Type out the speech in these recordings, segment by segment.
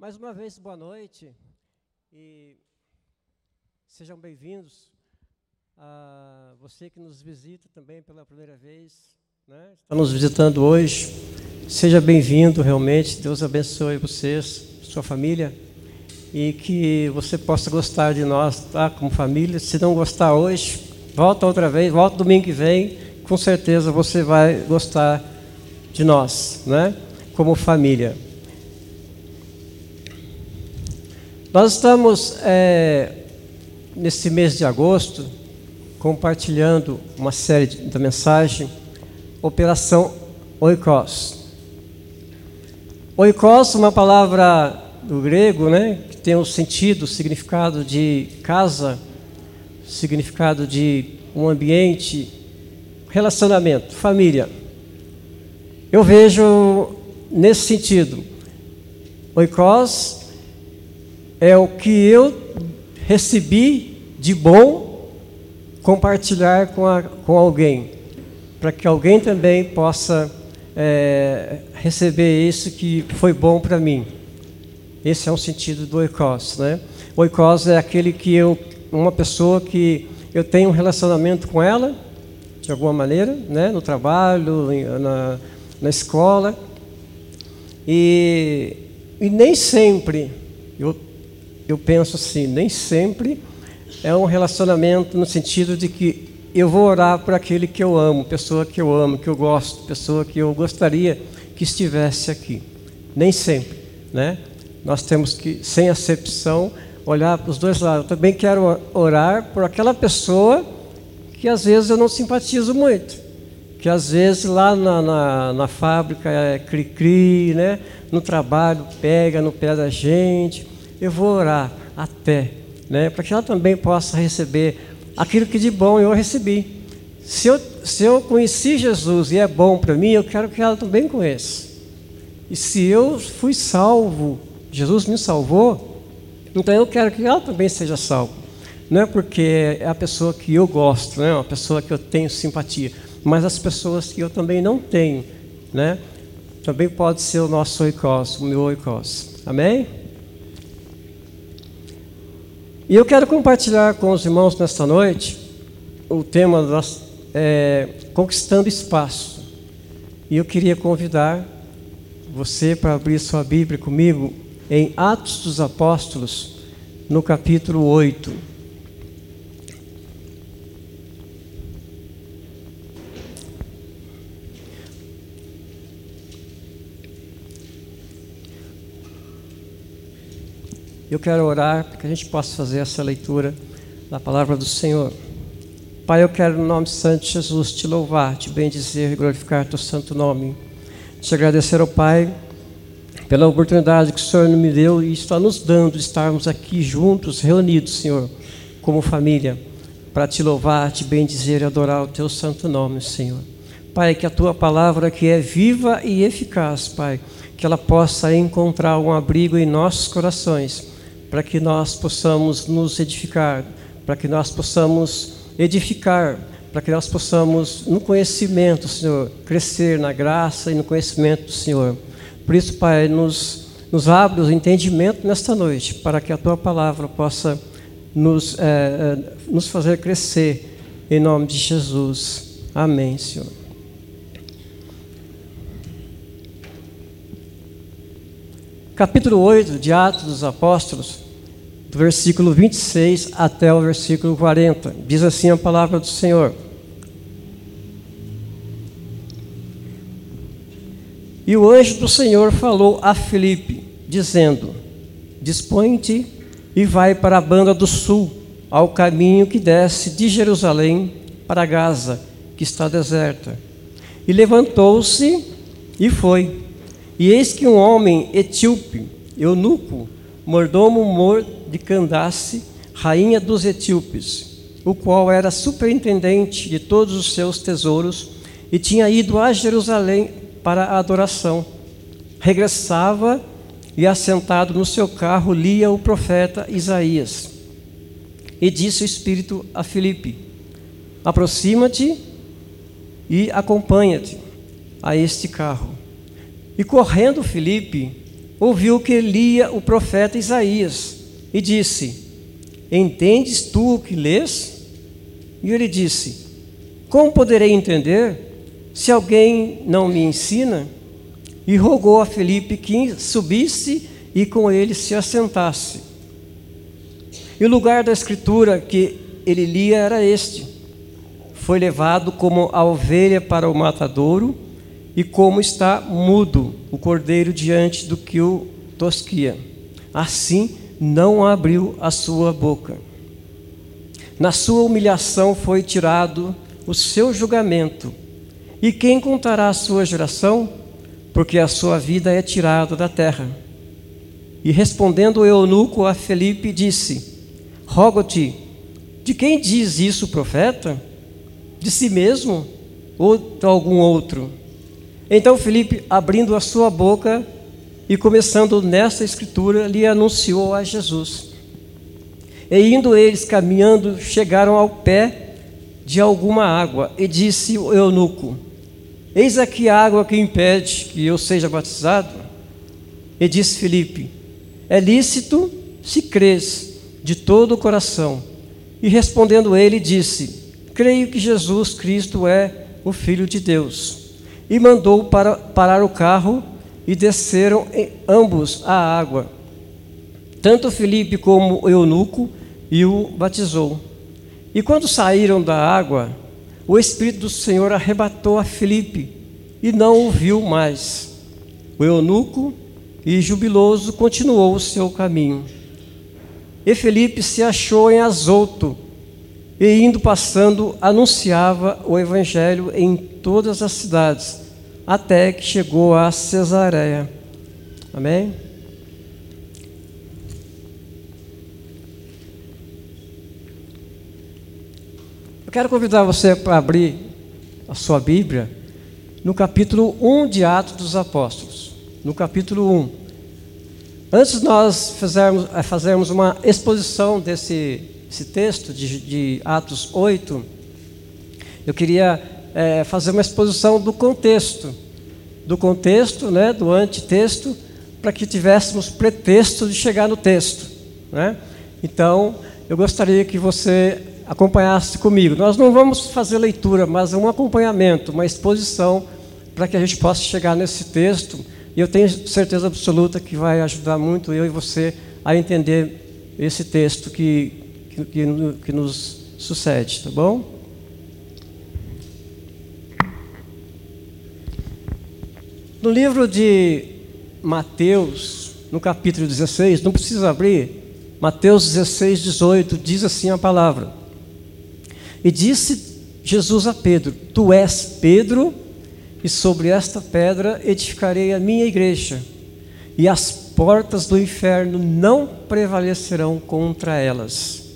Mais uma vez, boa noite e sejam bem-vindos a você que nos visita também pela primeira vez, né? está nos visitando hoje. Seja bem-vindo, realmente. Deus abençoe vocês, sua família e que você possa gostar de nós, tá? Como família. Se não gostar hoje, volta outra vez, volta domingo que vem. Com certeza você vai gostar de nós, né? Como família. Nós estamos, é, nesse mês de agosto, compartilhando uma série de, da mensagem, Operação Oikos. Oikos, uma palavra do grego, né, que tem o sentido, o significado de casa, significado de um ambiente, relacionamento, família. Eu vejo nesse sentido, oikos é o que eu recebi de bom compartilhar com, a, com alguém, para que alguém também possa é, receber isso que foi bom para mim. Esse é o sentido do oikos, né? Oikos é aquele que eu, uma pessoa que eu tenho um relacionamento com ela, de alguma maneira, né? No trabalho, na, na escola, e, e nem sempre eu eu penso assim, nem sempre é um relacionamento no sentido de que eu vou orar por aquele que eu amo, pessoa que eu amo, que eu gosto, pessoa que eu gostaria que estivesse aqui. Nem sempre, né? Nós temos que, sem acepção, olhar para os dois lados. Eu também quero orar por aquela pessoa que às vezes eu não simpatizo muito, que às vezes lá na, na, na fábrica é cri-cri, né? no trabalho pega no pé da gente, eu vou orar até, né, para que ela também possa receber aquilo que de bom eu recebi. Se eu, se eu conheci Jesus e é bom para mim, eu quero que ela também conheça. E se eu fui salvo, Jesus me salvou, então eu quero que ela também seja salva. Não é porque é a pessoa que eu gosto, né, uma pessoa que eu tenho simpatia, mas as pessoas que eu também não tenho, né, também pode ser o nosso oikos, o meu oikos. Amém? E eu quero compartilhar com os irmãos nesta noite o tema das, é, Conquistando Espaço. E eu queria convidar você para abrir sua Bíblia comigo em Atos dos Apóstolos, no capítulo 8. Eu quero orar para que a gente possa fazer essa leitura da palavra do Senhor. Pai, eu quero, no nome santo de Jesus, te louvar, te bendizer e glorificar teu santo nome. Te agradecer ao Pai pela oportunidade que o Senhor me deu e está nos dando de estarmos aqui juntos, reunidos, Senhor, como família, para te louvar, te bendizer e adorar o teu santo nome, Senhor. Pai, que a tua palavra que é viva e eficaz, Pai, que ela possa encontrar um abrigo em nossos corações para que nós possamos nos edificar, para que nós possamos edificar, para que nós possamos, no conhecimento, Senhor, crescer na graça e no conhecimento do Senhor. Por isso, Pai, nos, nos abre o entendimento nesta noite, para que a Tua palavra possa nos, é, nos fazer crescer, em nome de Jesus. Amém, Senhor. Capítulo 8 de Atos dos Apóstolos, do versículo 26 até o versículo 40. Diz assim a palavra do Senhor. E o anjo do Senhor falou a Filipe, dizendo: Dispõe-te e vai para a banda do sul, ao caminho que desce de Jerusalém para Gaza, que está deserta. E levantou-se e foi. E eis que um homem etíope, eunuco, mordomo mor de Candace, rainha dos etíopes, o qual era superintendente de todos os seus tesouros e tinha ido a Jerusalém para a adoração. Regressava e, assentado no seu carro, lia o profeta Isaías. E disse o Espírito a Filipe: Aproxima-te e acompanha-te a este carro. E correndo Filipe ouviu que lia o profeta Isaías e disse: Entendes tu o que lês? E ele disse: Como poderei entender se alguém não me ensina? E rogou a Felipe que subisse e com ele se assentasse. E o lugar da escritura que ele lia era este: Foi levado como a ovelha para o matadouro, e como está mudo o cordeiro diante do que o tosquia. Assim não abriu a sua boca. Na sua humilhação foi tirado o seu julgamento. E quem contará a sua geração? Porque a sua vida é tirada da terra. E respondendo o eunuco a Felipe, disse: Rogo-te, de quem diz isso o profeta? De si mesmo ou de algum outro? Então Felipe, abrindo a sua boca, e começando nesta escritura, lhe anunciou a Jesus. E indo eles caminhando, chegaram ao pé de alguma água, e disse o eunuco: Eis aqui a água que impede que eu seja batizado. E disse Filipe: É lícito se crês de todo o coração. E respondendo ele, disse: Creio que Jesus Cristo é o Filho de Deus. E mandou para, parar o carro e desceram ambos à água. Tanto Felipe como o eunuco e o batizou. E quando saíram da água, o Espírito do Senhor arrebatou a Felipe e não o viu mais. O eunuco e jubiloso continuou o seu caminho. E Felipe se achou em Azoto e indo passando anunciava o evangelho em todas as cidades até que chegou a Cesareia. Amém? Eu quero convidar você para abrir a sua Bíblia no capítulo 1 de Atos dos Apóstolos. No capítulo 1. Antes de nós fizermos, eh, fazermos uma exposição desse, texto de, de Atos 8, eu queria é, fazer uma exposição do contexto, do contexto, né, do antitexto, para que tivéssemos pretexto de chegar no texto. Né? Então, eu gostaria que você acompanhasse comigo. Nós não vamos fazer leitura, mas um acompanhamento, uma exposição, para que a gente possa chegar nesse texto. E eu tenho certeza absoluta que vai ajudar muito eu e você a entender esse texto que, que, que nos sucede, tá bom? No livro de Mateus, no capítulo 16, não precisa abrir, Mateus 16, 18, diz assim a palavra: E disse Jesus a Pedro: Tu és Pedro, e sobre esta pedra edificarei a minha igreja, e as portas do inferno não prevalecerão contra elas.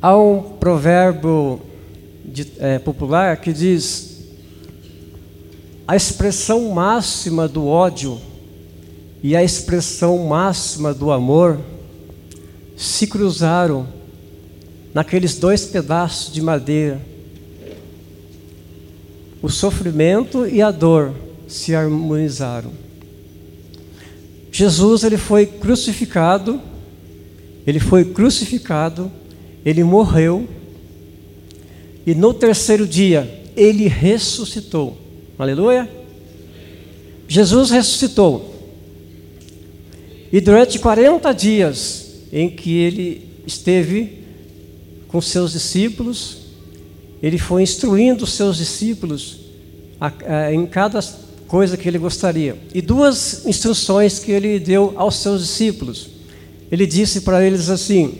Há um provérbio de, é, popular que diz: a expressão máxima do ódio e a expressão máxima do amor se cruzaram naqueles dois pedaços de madeira. O sofrimento e a dor se harmonizaram. Jesus ele foi crucificado, ele foi crucificado, ele morreu e no terceiro dia ele ressuscitou. Aleluia. Jesus ressuscitou. E durante 40 dias em que ele esteve com seus discípulos, ele foi instruindo os seus discípulos em cada coisa que ele gostaria. E duas instruções que ele deu aos seus discípulos. Ele disse para eles assim: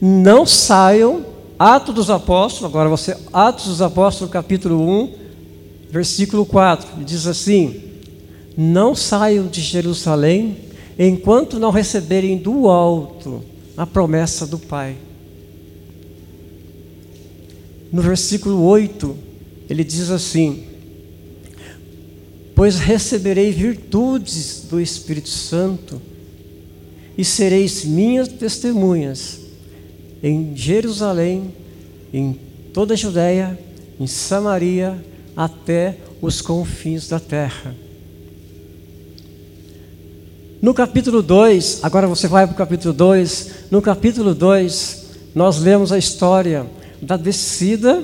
Não saiam, Atos dos Apóstolos, agora você, Atos dos Apóstolos, capítulo 1, versículo 4, diz assim: Não saiam de Jerusalém enquanto não receberem do alto a promessa do Pai. No versículo 8, ele diz assim: Pois receberei virtudes do Espírito Santo e sereis minhas testemunhas em Jerusalém, em toda a Judéia, em Samaria até os confins da terra. No capítulo 2, agora você vai para o capítulo 2. No capítulo 2, nós lemos a história da descida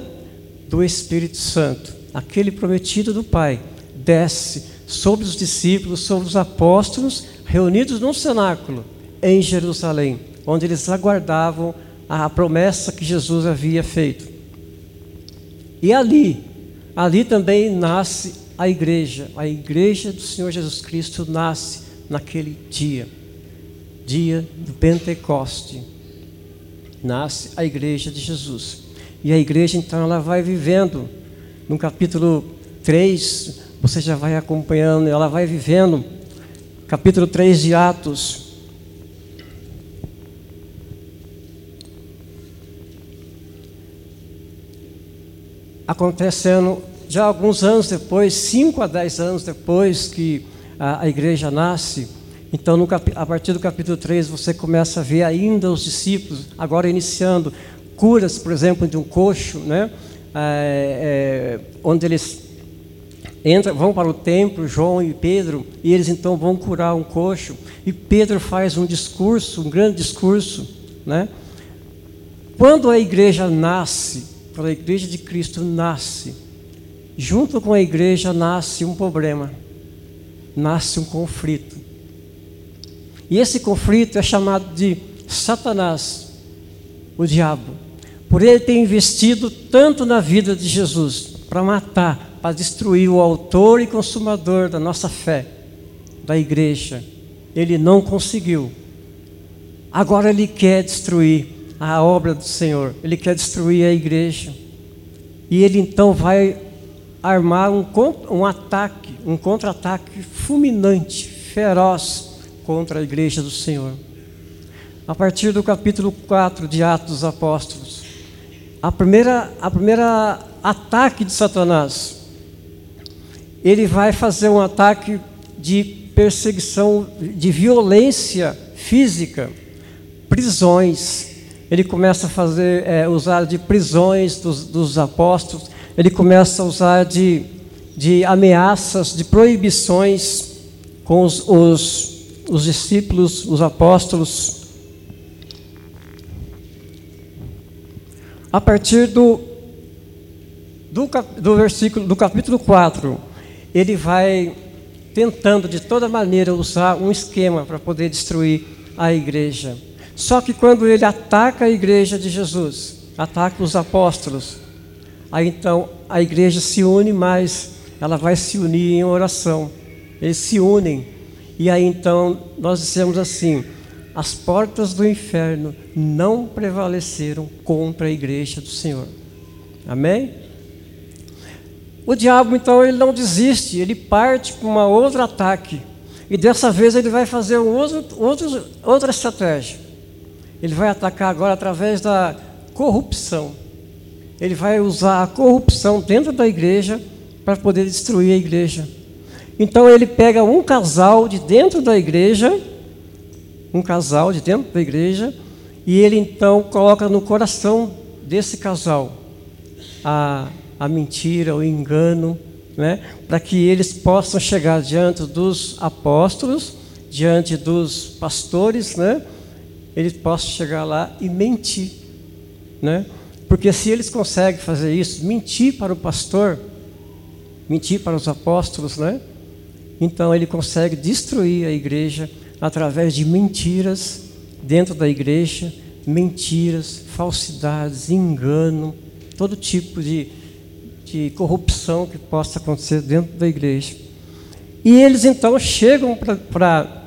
do Espírito Santo. Aquele prometido do Pai desce sobre os discípulos, sobre os apóstolos, reunidos num cenáculo em Jerusalém, onde eles aguardavam a promessa que Jesus havia feito. E ali, ali também nasce a igreja. A igreja do Senhor Jesus Cristo nasce naquele dia, dia do Pentecoste. Nasce a igreja de Jesus. E a igreja então ela vai vivendo. No capítulo 3, você já vai acompanhando, ela vai vivendo. Capítulo 3 de Atos, acontecendo já alguns anos depois, 5 a 10 anos depois que a, a igreja nasce, então no, a partir do capítulo 3 você começa a ver ainda os discípulos, agora iniciando curas, por exemplo, de um coxo, né? É, é, onde eles entram, vão para o templo, João e Pedro, e eles então vão curar um coxo, e Pedro faz um discurso, um grande discurso, né? Quando a igreja nasce, quando a igreja de Cristo nasce, junto com a igreja nasce um problema, nasce um conflito. E esse conflito é chamado de Satanás, o diabo. Por ele ter investido tanto na vida de Jesus para matar, para destruir o autor e consumador da nossa fé, da igreja. Ele não conseguiu. Agora ele quer destruir a obra do Senhor, ele quer destruir a igreja. E ele então vai armar um, um ataque, um contra-ataque fulminante, feroz contra a igreja do Senhor. A partir do capítulo 4 de Atos dos Apóstolos, a primeira, a primeira ataque de Satanás, ele vai fazer um ataque de perseguição, de violência física, prisões, ele começa a fazer, é, usar de prisões dos, dos, apóstolos, ele começa a usar de, de ameaças, de proibições com os, os, os discípulos, os apóstolos. A partir do, do, do versículo do capítulo 4, ele vai tentando de toda maneira usar um esquema para poder destruir a igreja. Só que quando ele ataca a igreja de Jesus, ataca os apóstolos, aí então a igreja se une mais, ela vai se unir em oração. Eles se unem. E aí então nós dissemos assim: as portas do inferno não prevaleceram contra a igreja do Senhor. Amém? O diabo então ele não desiste, ele parte para uma outro ataque. E dessa vez ele vai fazer um outro, outro, outra estratégia. Ele vai atacar agora através da corrupção. Ele vai usar a corrupção dentro da igreja para poder destruir a igreja. Então ele pega um casal de dentro da igreja, um casal de dentro da igreja, e ele então coloca no coração desse casal a, a mentira, o engano, né? para que eles possam chegar diante dos apóstolos, diante dos pastores, né? Eles possam chegar lá e mentir, né? Porque se eles conseguem fazer isso, mentir para o pastor, mentir para os apóstolos, né? Então ele consegue destruir a igreja através de mentiras dentro da igreja, mentiras, falsidades, engano, todo tipo de, de corrupção que possa acontecer dentro da igreja. E eles então chegam para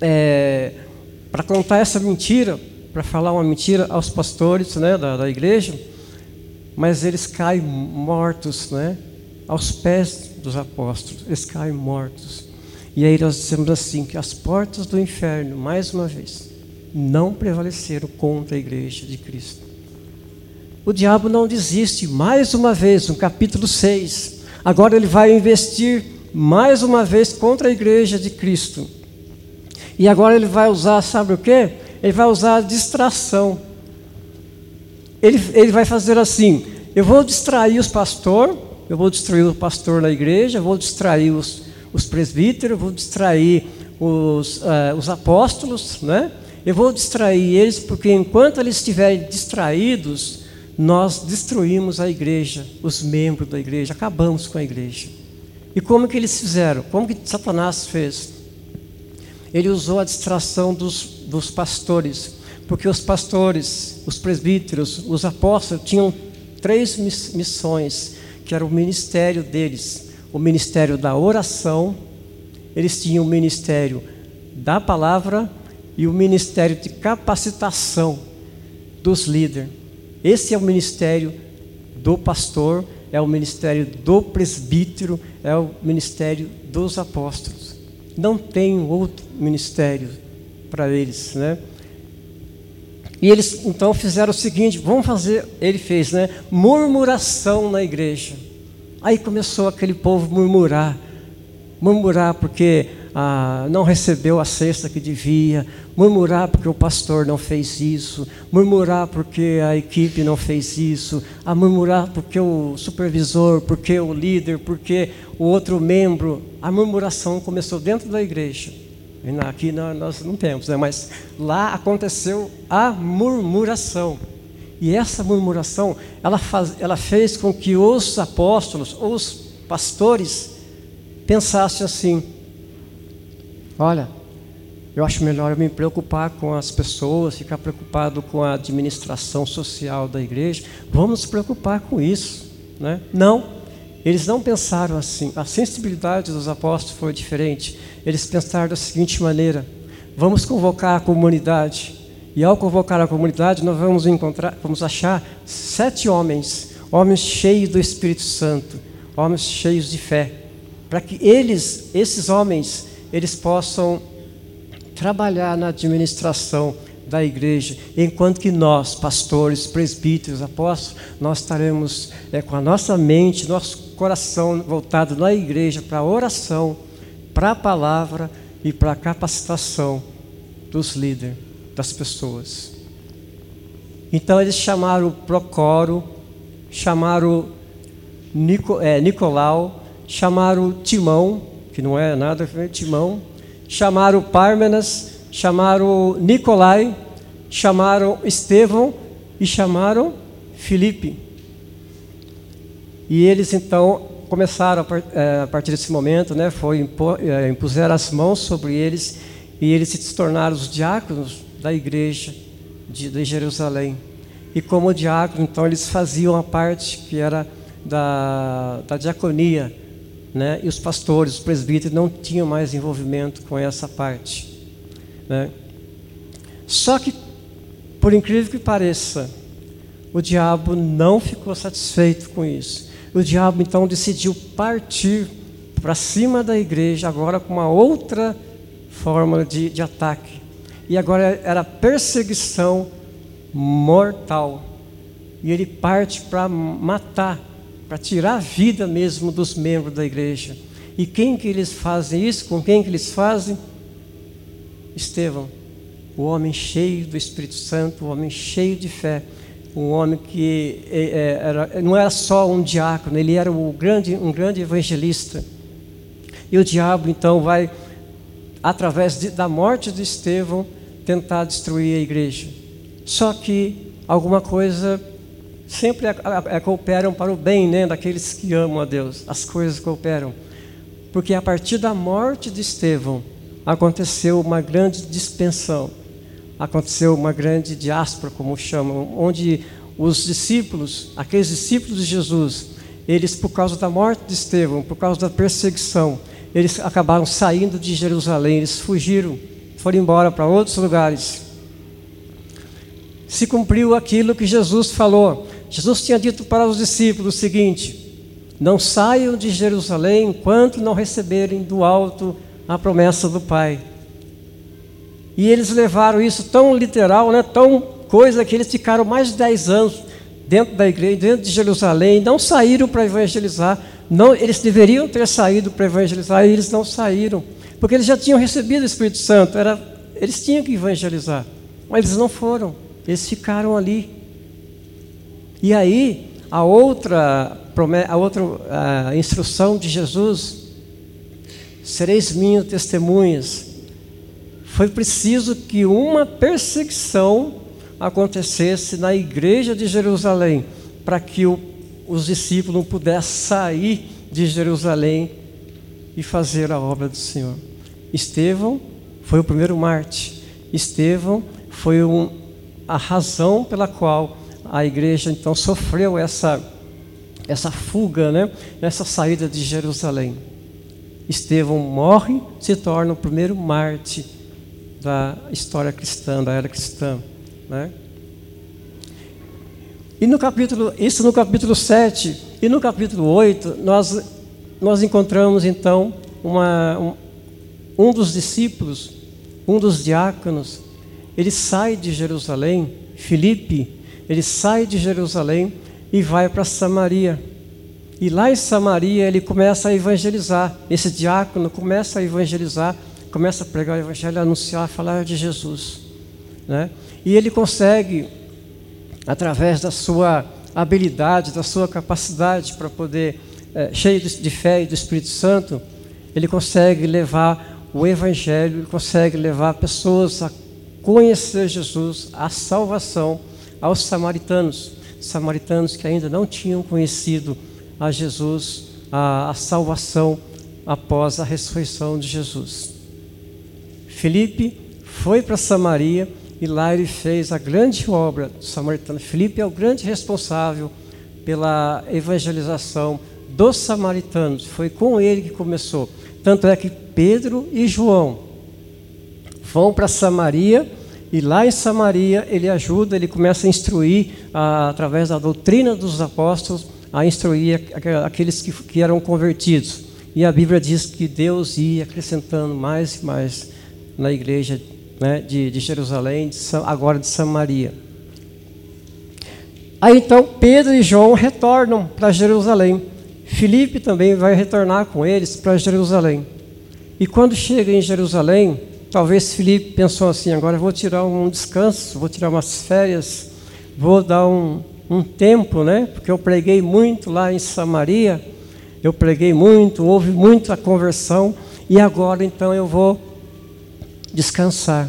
é, para contar essa mentira, para falar uma mentira aos pastores né, da, da igreja, mas eles caem mortos, né, aos pés dos apóstolos, eles caem mortos. E aí nós dizemos assim: que as portas do inferno, mais uma vez, não prevaleceram contra a igreja de Cristo. O diabo não desiste, mais uma vez, no capítulo 6. Agora ele vai investir mais uma vez contra a igreja de Cristo. E agora ele vai usar, sabe o que? Ele vai usar a distração. Ele, ele vai fazer assim: eu vou distrair os pastores, eu vou distrair o pastor na igreja, eu vou distrair os, os presbíteros, vou distrair os, uh, os apóstolos, né? Eu vou distrair eles porque enquanto eles estiverem distraídos, nós destruímos a igreja, os membros da igreja, acabamos com a igreja. E como que eles fizeram? Como que Satanás fez? Ele usou a distração dos, dos pastores, porque os pastores, os presbíteros, os apóstolos tinham três missões, que era o ministério deles: o ministério da oração, eles tinham o ministério da palavra e o ministério de capacitação dos líderes. Esse é o ministério do pastor, é o ministério do presbítero, é o ministério dos apóstolos. Não tem outro ministério para eles, né? E eles então fizeram o seguinte: vamos fazer, ele fez, né? Murmuração na igreja. Aí começou aquele povo murmurar, murmurar porque ah, não recebeu a cesta que devia, murmurar porque o pastor não fez isso, murmurar porque a equipe não fez isso, a murmurar porque o supervisor, porque o líder, porque o outro membro. A murmuração começou dentro da igreja. Aqui nós não temos, né? mas lá aconteceu a murmuração. E essa murmuração, ela, faz, ela fez com que os apóstolos, os pastores, pensassem assim: olha, eu acho melhor eu me preocupar com as pessoas, ficar preocupado com a administração social da igreja. Vamos nos preocupar com isso. Né? Não, eles não pensaram assim. A sensibilidade dos apóstolos foi diferente. Eles pensaram da seguinte maneira: vamos convocar a comunidade. E ao convocar a comunidade, nós vamos encontrar, vamos achar sete homens, homens cheios do Espírito Santo, homens cheios de fé, para que eles, esses homens, eles possam trabalhar na administração da igreja, enquanto que nós, pastores, presbíteros, apóstolos, nós estaremos é, com a nossa mente, nosso coração voltado na igreja para a oração, para a palavra e para a capacitação dos líderes, das pessoas. Então eles chamaram Procoro, chamaram Nico, é, Nicolau, chamaram Timão, que não é nada, Timão, chamaram Pármenas, chamaram Nicolai, chamaram Estevão e chamaram Filipe. E eles então começaram é, a partir desse momento, né, foi é, impuseram as mãos sobre eles e eles se tornaram os diáconos da igreja de, de Jerusalém. E como diácono, então eles faziam a parte que era da, da diaconia, né? E os pastores, os presbíteros não tinham mais envolvimento com essa parte. Né? Só que, por incrível que pareça, o diabo não ficou satisfeito com isso. O diabo então decidiu partir para cima da igreja, agora com uma outra forma de, de ataque. E agora era perseguição mortal. E ele parte para matar, para tirar a vida mesmo dos membros da igreja. E quem que eles fazem isso? Com quem que eles fazem? Estevão, o homem cheio do Espírito Santo, o homem cheio de fé, um homem que é, é, era, não era só um diácono, ele era um grande, um grande evangelista. E o diabo então vai, através de, da morte de Estevão, tentar destruir a igreja. Só que alguma coisa sempre cooperam para o bem né, daqueles que amam a Deus. As coisas cooperam. Porque a partir da morte de Estevão, aconteceu uma grande dispensão, aconteceu uma grande diáspora, como chamam, onde os discípulos, aqueles discípulos de Jesus, eles, por causa da morte de Estevão, por causa da perseguição, eles acabaram saindo de Jerusalém, eles fugiram, foram embora para outros lugares. Se cumpriu aquilo que Jesus falou. Jesus tinha dito para os discípulos o seguinte: Não saiam de Jerusalém enquanto não receberem do alto a promessa do Pai. E eles levaram isso tão literal, né, tão coisa, que eles ficaram mais de 10 anos dentro da igreja, dentro de Jerusalém, não saíram para evangelizar. Não, eles deveriam ter saído para evangelizar e eles não saíram, porque eles já tinham recebido o Espírito Santo, era, eles tinham que evangelizar, mas eles não foram, eles ficaram ali. E aí, a outra, a outra a instrução de Jesus Sereis minhas testemunhas foi preciso que uma perseguição acontecesse na igreja de Jerusalém, para que o, os discípulos pudessem sair de Jerusalém e fazer a obra do Senhor. Estevão foi o primeiro Marte. Estevão foi um, a razão pela qual a igreja então sofreu essa, essa fuga, né? essa saída de Jerusalém. Estevão morre, se torna o primeiro Marte da história cristã, da era cristã. Né? E no capítulo, isso no capítulo 7 e no capítulo 8, nós, nós encontramos então uma, um, um dos discípulos, um dos diáconos, ele sai de Jerusalém, Filipe, ele sai de Jerusalém e vai para Samaria. E lá em Samaria ele começa a evangelizar. Esse diácono começa a evangelizar, começa a pregar o evangelho, anunciar, falar de Jesus. Né? E ele consegue, através da sua habilidade, da sua capacidade para poder, é, cheio de fé e do Espírito Santo, ele consegue levar o Evangelho, consegue levar pessoas a conhecer Jesus, a salvação aos samaritanos, samaritanos que ainda não tinham conhecido a Jesus, a, a salvação após a ressurreição de Jesus. Felipe foi para Samaria e lá ele fez a grande obra do samaritano. Filipe é o grande responsável pela evangelização dos samaritanos. Foi com ele que começou. Tanto é que Pedro e João vão para Samaria e lá em Samaria ele ajuda, ele começa a instruir, a, através da doutrina dos apóstolos, a instruir aqueles que, que eram convertidos. E a Bíblia diz que Deus ia acrescentando mais e mais na igreja né, de, de Jerusalém, de agora de Samaria. Aí então Pedro e João retornam para Jerusalém. Filipe também vai retornar com eles para Jerusalém. E quando chega em Jerusalém, talvez Filipe pensou assim: agora vou tirar um descanso, vou tirar umas férias, vou dar um, um tempo, né? Porque eu preguei muito lá em Samaria, eu preguei muito, houve muita conversão, e agora então eu vou descansar.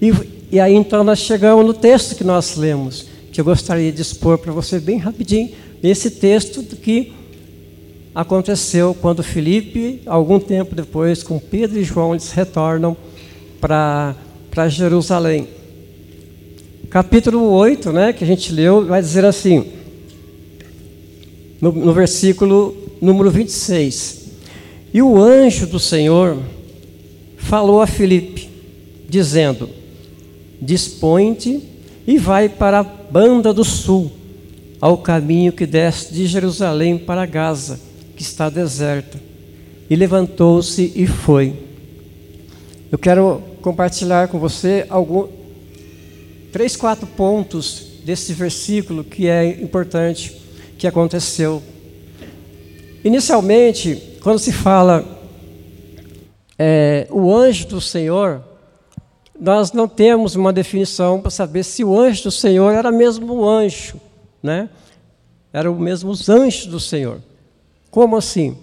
E, e aí então nós chegamos no texto que nós lemos, que eu gostaria de expor para você bem rapidinho, esse texto que aconteceu quando Felipe, algum tempo depois, com Pedro e João, eles retornam para Jerusalém. Capítulo 8, né, que a gente leu, vai dizer assim, no, no versículo número 26. E o anjo do Senhor falou a Filipe, dizendo: Dispõe-te e vai para a banda do sul, ao caminho que desce de Jerusalém para Gaza, que está deserta. E levantou-se e foi. Eu quero compartilhar com você algum, três, quatro pontos desse versículo que é importante que aconteceu. Inicialmente, quando se fala é, o anjo do Senhor, nós não temos uma definição para saber se o anjo do Senhor era mesmo o anjo, né? Era o mesmo os anjos do Senhor. Como assim?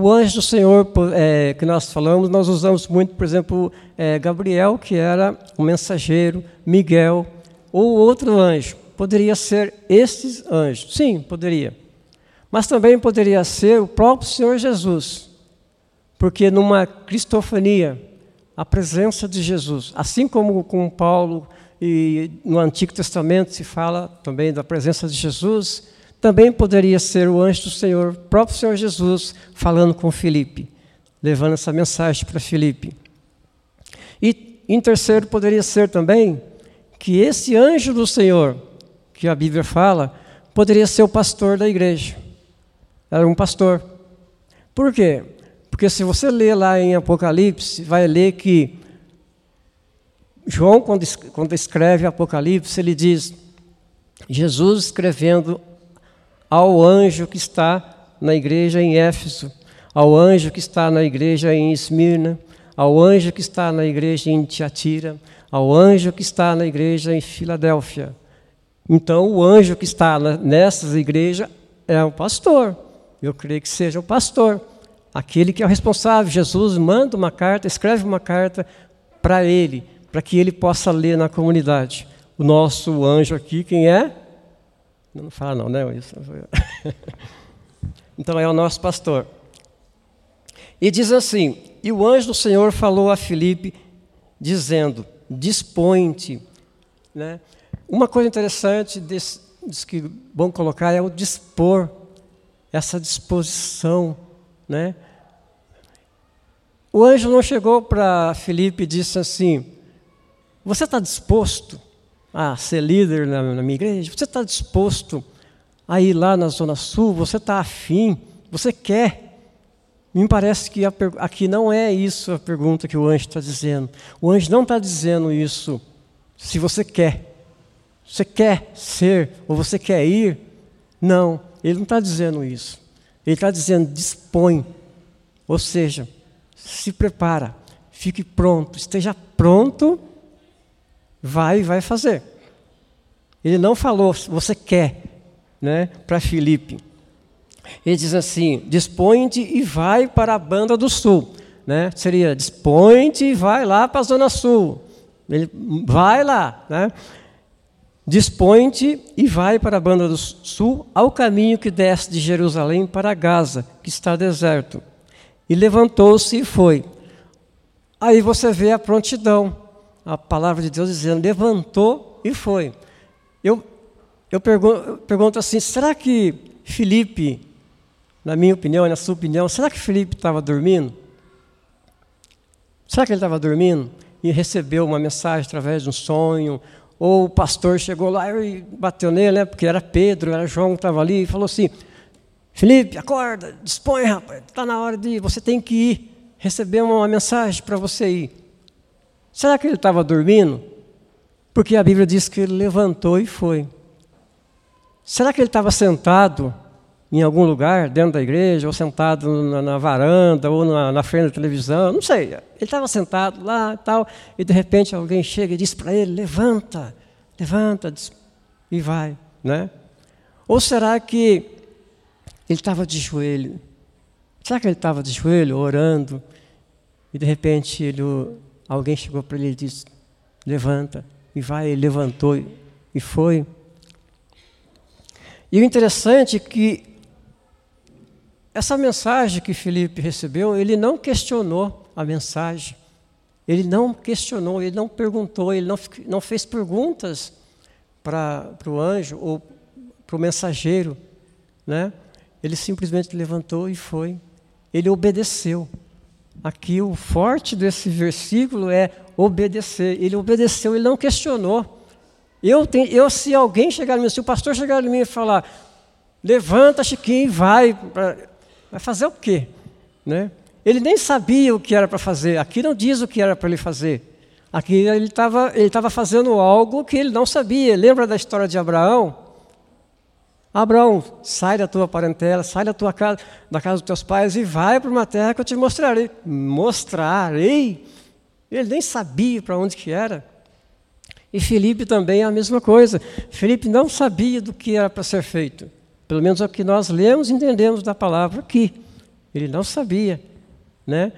O anjo do Senhor é, que nós falamos, nós usamos muito, por exemplo, é, Gabriel, que era o mensageiro, Miguel, ou outro anjo. Poderia ser esses anjos. Sim, poderia. Mas também poderia ser o próprio Senhor Jesus. Porque numa cristofania, a presença de Jesus. Assim como com Paulo e no Antigo Testamento se fala também da presença de Jesus, também poderia ser o anjo do Senhor, o próprio Senhor Jesus, falando com Filipe, levando essa mensagem para Filipe. E em terceiro poderia ser também que esse anjo do Senhor, que a Bíblia fala, poderia ser o pastor da igreja. Era um pastor. Por quê? Porque se você ler lá em Apocalipse, vai ler que João, quando, escreve Apocalipse, ele diz: Jesus escrevendo ao anjo que está na igreja em Éfeso, ao anjo que está na igreja em Esmirna, ao anjo que está na igreja em Tiatira, ao anjo que está na igreja em Filadélfia. Então, o anjo que está nessas igrejas é o pastor. Eu creio que seja o pastor aquele que é o responsável. Jesus manda uma carta, escreve uma carta para ele, para que ele possa ler na comunidade. O nosso anjo aqui, quem é? Não fala não, né? então é o nosso pastor. E diz assim: E o anjo do Senhor falou a Filipe, dizendo: Dispõe-te. Né? Uma coisa interessante desse, que bom colocar é o dispor, essa disposição, né? O anjo não chegou para Filipe e disse assim: Você está disposto a ser líder na, na minha igreja? Você está disposto a ir lá na Zona Sul? Você está afim? Você quer? Me parece que aqui não é isso a pergunta que o anjo está dizendo. O anjo não está dizendo isso se você quer. Você quer ser ou você quer ir? Não, ele não está dizendo isso. Ele está dizendo dispõe. Ou seja, se prepara, fique pronto, esteja pronto, vai e vai fazer. Ele não falou você quer, né, para Filipe. Ele diz assim: dispõe-te e vai para a banda do sul. Né? Seria dispõe-te e vai lá para a zona sul. Ele vai lá, né? Dispõe-te e vai para a banda do sul, ao caminho que desce de Jerusalém para Gaza, que está deserto. E levantou-se e foi. Aí você vê a prontidão, a palavra de Deus dizendo: levantou e foi. Eu, eu pergunto, eu pergunto assim: será que Felipe na minha opinião e na sua opinião, será que Felipe estava dormindo? Será que ele estava dormindo e recebeu uma mensagem através de um sonho? Ou o pastor chegou lá e bateu nele, né? Porque era Pedro, era João que estava ali, e falou assim: Felipe, acorda, dispõe, rapaz, está na hora de ir, você tem que ir, receber uma mensagem para você ir. Será que ele estava dormindo? Porque a Bíblia diz que ele levantou e foi. Será que ele estava sentado em algum lugar, dentro da igreja, ou sentado na, na varanda, ou na, na, frente da televisão, não sei. Ele estava sentado lá e tal, e de repente alguém chega e diz para ele: levanta, levanta, e vai. Né? Ou será que ele estava de joelho? Será que ele estava de joelho, orando, e de repente ele, alguém chegou para ele e disse: levanta, e vai, ele levantou e foi. E o interessante é que essa mensagem que Felipe recebeu, ele não questionou a mensagem. Ele não questionou, ele não perguntou, ele não, não fez perguntas para o anjo ou para o mensageiro. Né? Ele simplesmente levantou e foi. Ele obedeceu. Aqui o forte desse versículo é obedecer. Ele obedeceu, ele não questionou. Eu, tenho, eu se alguém chegar em mim, se o pastor chegar em mim e falar, levanta, Chiquinho, e vai. Pra, Vai fazer o quê? Né? Ele nem sabia o que era para fazer. Aqui não diz o que era para ele fazer. Aqui ele estava ele tava fazendo algo que ele não sabia. Lembra da história de Abraão? Abraão, sai da tua parentela, sai da tua casa, da casa dos teus pais e vai para uma terra que eu te mostrarei. Mostrarei. Ele nem sabia para onde que era. E Felipe também é a mesma coisa. Felipe não sabia do que era para ser feito. Pelo menos é o que nós lemos e entendemos da palavra aqui. Ele não sabia, né?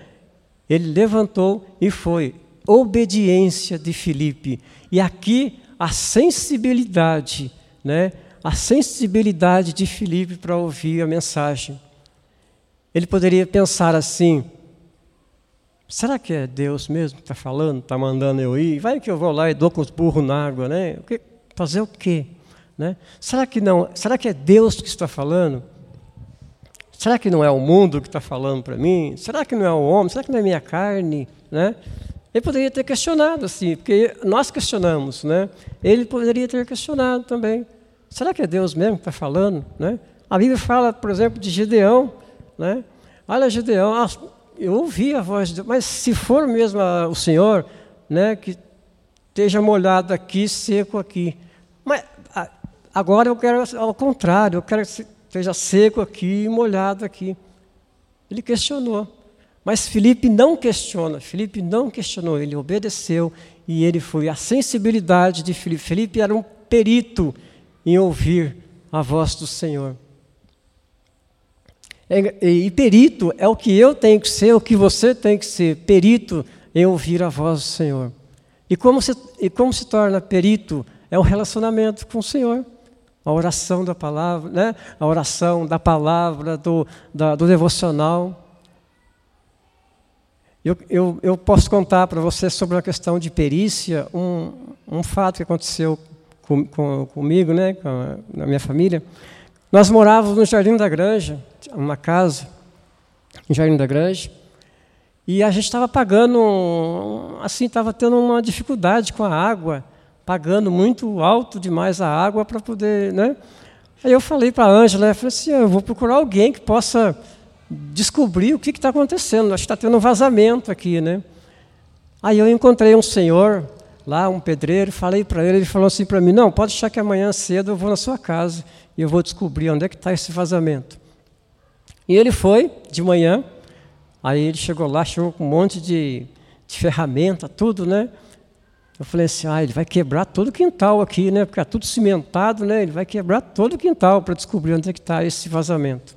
Ele levantou e foi. Obediência de Filipe. E aqui a sensibilidade, né? A sensibilidade de Filipe para ouvir a mensagem. Ele poderia pensar assim: será que é Deus mesmo que está falando, está mandando eu ir? Vai que eu vou lá e dou com os burros na água, né? Fazer o quê? Né? Será que não? Será que é Deus que está falando? Será que não é o mundo que está falando para mim? Será que não é o homem? Será que não é minha carne? Né? Ele poderia ter questionado assim, porque nós questionamos, né? Ele poderia ter questionado também. Será que é Deus mesmo que está falando? Né? A Bíblia fala, por exemplo, de Gideão, né? Olha, Gideão, ah, eu ouvi a voz de Deus, mas se for mesmo o Senhor, né, que esteja molhado aqui, seco aqui. Mas Agora eu quero ao contrário, eu quero que esteja seco aqui e molhado aqui. Ele questionou. Mas Felipe não questiona, Felipe não questionou, ele obedeceu e ele foi. A sensibilidade de Felipe. Felipe era um perito em ouvir a voz do Senhor. E perito é o que eu tenho que ser, o que você tem que ser. Perito em ouvir a voz do Senhor. E como se, e como se torna perito? É um relacionamento com o Senhor. A oração da palavra, né? a oração da palavra, do, da, do devocional. Eu, eu, eu posso contar para você sobre a questão de perícia, um, um fato que aconteceu com, com, comigo, né? com a, na minha família. Nós morávamos no Jardim da Granja, uma casa, no Jardim da Granja, e a gente estava pagando, assim, estava tendo uma dificuldade com a água, pagando muito alto demais a água para poder, né? Aí eu falei para a Ângela, eu falei assim, eu vou procurar alguém que possa descobrir o que está acontecendo. Acho que está tendo um vazamento aqui, né? Aí eu encontrei um senhor lá, um pedreiro, falei para ele, ele falou assim para mim, não, pode deixar que amanhã cedo eu vou na sua casa e eu vou descobrir onde é que está esse vazamento. E ele foi de manhã, Aí ele chegou lá, chegou com um monte de, de ferramenta, tudo, né? Eu falei assim, ah, ele vai quebrar todo o quintal aqui, né? Porque é tudo cimentado, né? Ele vai quebrar todo o quintal para descobrir onde é que está esse vazamento.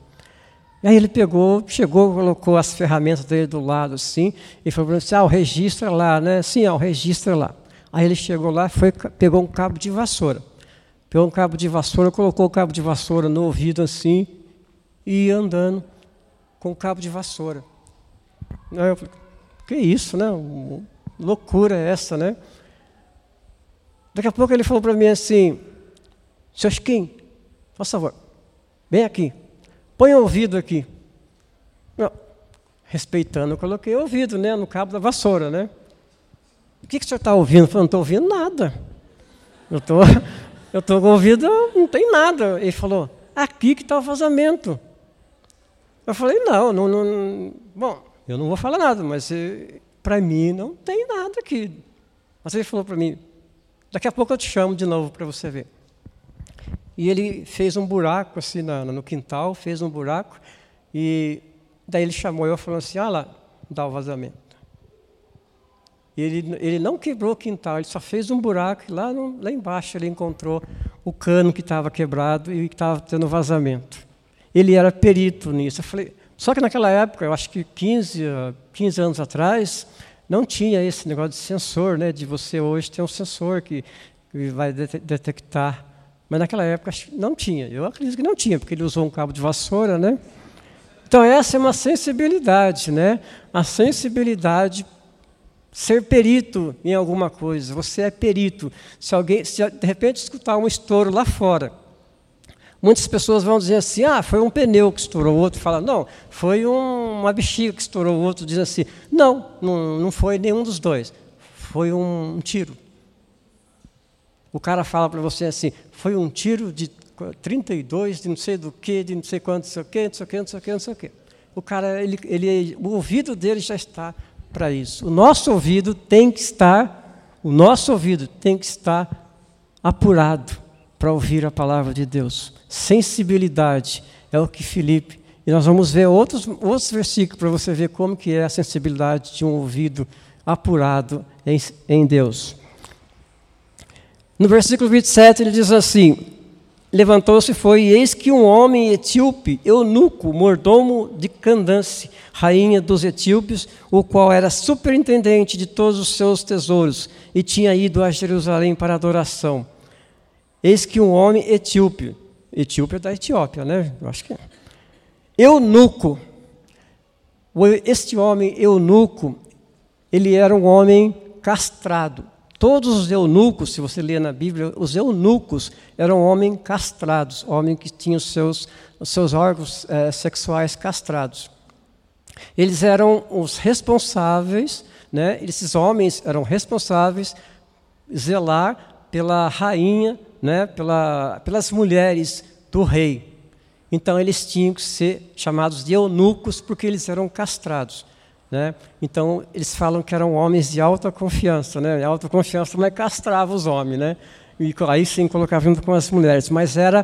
E aí ele pegou, chegou, colocou as ferramentas dele do lado assim, e falou assim, ah, o registro é lá, né? Sim, ah, o registro é lá. Aí ele chegou lá, foi, pegou um cabo de vassoura. Pegou um cabo de vassoura, colocou o cabo de vassoura no ouvido assim, e ia andando com o cabo de vassoura. Aí eu falei, que isso, né? Loucura é essa, né? Daqui a pouco ele falou para mim assim, seu Chiquinho, por favor, vem aqui, põe o ouvido aqui. Não, respeitando, eu coloquei o ouvido né, no cabo da vassoura, né? O que, que o senhor está ouvindo? Eu falei, não estou ouvindo nada. Eu tô, estou com o ouvido, não tem nada. Ele falou, aqui que está o vazamento. Eu falei, não, não, não. Bom, eu não vou falar nada, mas eh, para mim não tem nada aqui. Mas ele falou para mim: daqui a pouco eu te chamo de novo para você ver. E ele fez um buraco assim na, no quintal, fez um buraco, e daí ele chamou eu falou assim: ah lá, dá o vazamento. Ele, ele não quebrou o quintal, ele só fez um buraco, e lá, no, lá embaixo ele encontrou o cano que estava quebrado e que estava tendo vazamento. Ele era perito nisso. Eu falei, só que naquela época, eu acho que 15, 15 anos atrás, não tinha esse negócio de sensor, né? De você hoje ter um sensor que, que vai detectar. Mas naquela época não tinha. Eu acredito que não tinha, porque ele usou um cabo de vassoura, né? Então essa é uma sensibilidade, né? A sensibilidade ser perito em alguma coisa. Você é perito. Se alguém, se de repente escutar um estouro lá fora, Muitas pessoas vão dizer assim: ah, foi um pneu que estourou, outro fala: não, foi um, uma bexiga que estourou, outro diz assim: não, não, não foi nenhum dos dois, foi um, um tiro. O cara fala para você assim: foi um tiro de 32, de não sei do que, de não sei quanto, não sei o que, não sei o que, não sei o que, não sei o que. O cara, ele, ele, o ouvido dele já está para isso. O nosso ouvido tem que estar, o nosso ouvido tem que estar apurado para ouvir a palavra de Deus. Sensibilidade é o que Felipe. E nós vamos ver outros, outros versículos para você ver como que é a sensibilidade de um ouvido apurado em, em Deus. No versículo 27 ele diz assim: Levantou-se e foi, e eis que um homem etíope, eunuco, mordomo de Candace, rainha dos etíopes, o qual era superintendente de todos os seus tesouros, e tinha ido a Jerusalém para adoração. Eis que um homem etíope, etíope é da Etiópia, né? Eu acho que é. Eunuco. Este homem eunuco, ele era um homem castrado. Todos os eunucos, se você ler na Bíblia, os eunucos eram homens castrados, homens que tinham seus, seus órgãos é, sexuais castrados. Eles eram os responsáveis, né? esses homens eram responsáveis zelar pela rainha né, pela, pelas mulheres do rei. Então eles tinham que ser chamados de eunucos porque eles eram castrados. Né? Então eles falam que eram homens de alta confiança. Né? alta confiança mas castrava os homens. Né? E aí sim colocava junto com as mulheres. Mas era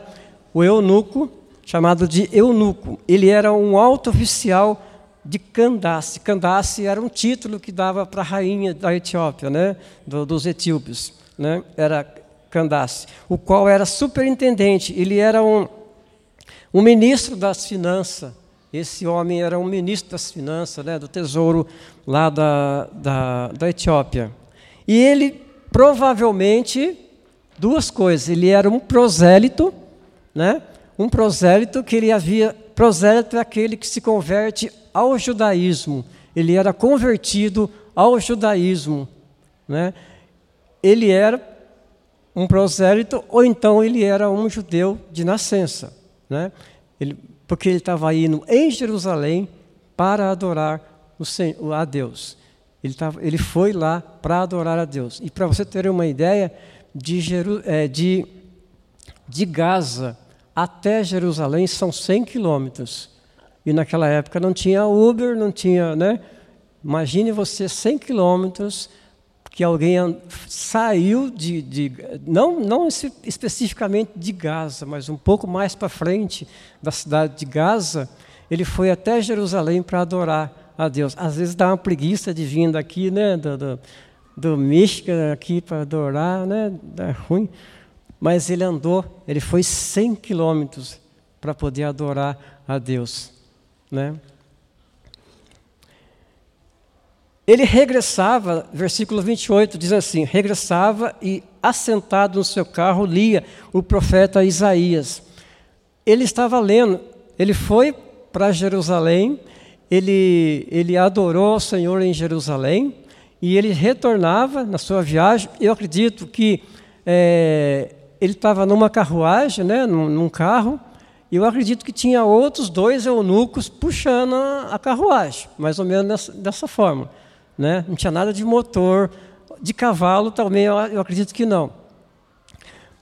o eunuco, chamado de eunuco. Ele era um alto oficial de Candace. Candace era um título que dava para a rainha da Etiópia, né? Do, dos etíopes. Né? Era Candace, o qual era superintendente, ele era um, um ministro das finanças Esse homem era um ministro das finanças, né, do tesouro lá da, da, da Etiópia. E ele provavelmente, duas coisas, ele era um prosélito, né, um prosélito que ele havia, prosélito é aquele que se converte ao judaísmo, ele era convertido ao judaísmo, né? Ele era um prosélito ou então ele era um judeu de nascença, né? Ele, porque ele estava indo em Jerusalém para adorar Senhor, a Deus. Ele, tava, ele foi lá para adorar a Deus. E para você ter uma ideia, de, Jeru, é, de, de Gaza até Jerusalém são 100 quilômetros. E naquela época não tinha Uber, não tinha, né? Imagine você 100 quilômetros que alguém saiu de, de, não, não especificamente de Gaza, mas um pouco mais para frente da cidade de Gaza, ele foi até Jerusalém para adorar a Deus. Às vezes dá uma preguiça de vir daqui, né, do, do, do Michigan aqui para adorar, né, dá ruim. Mas ele andou, ele foi 100 quilômetros para poder adorar a Deus, né? Ele regressava, versículo 28 diz assim: regressava e, assentado no seu carro, lia o profeta Isaías. Ele estava lendo, ele foi para Jerusalém, ele, ele adorou o Senhor em Jerusalém, e ele retornava na sua viagem. Eu acredito que é, ele estava numa carruagem, né, num, num carro, e eu acredito que tinha outros dois eunucos puxando a, a carruagem, mais ou menos dessa, dessa forma né? não tinha nada de motor, de cavalo também eu, acredito que não.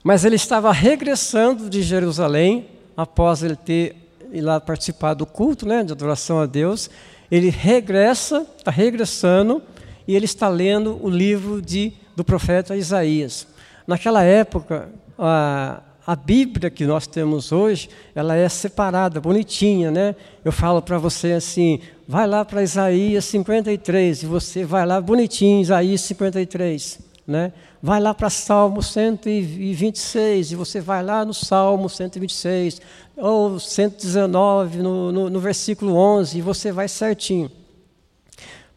Mas ele estava regressando de Jerusalém, após ele ter ir lá participar do culto, né, de adoração a Deus, ele regressa, está regressando, e ele está lendo o livro de, do profeta Isaías. Naquela época, a, a Bíblia que nós temos hoje, ela é separada, bonitinha, né? Eu falo para você assim, vai lá para Isaías 53, e você vai lá bonitinho, Isaías 53, né? Vai lá para Salmo 126, e você vai lá no Salmo 126, ou 119, no, no, no versículo 11, e você vai certinho.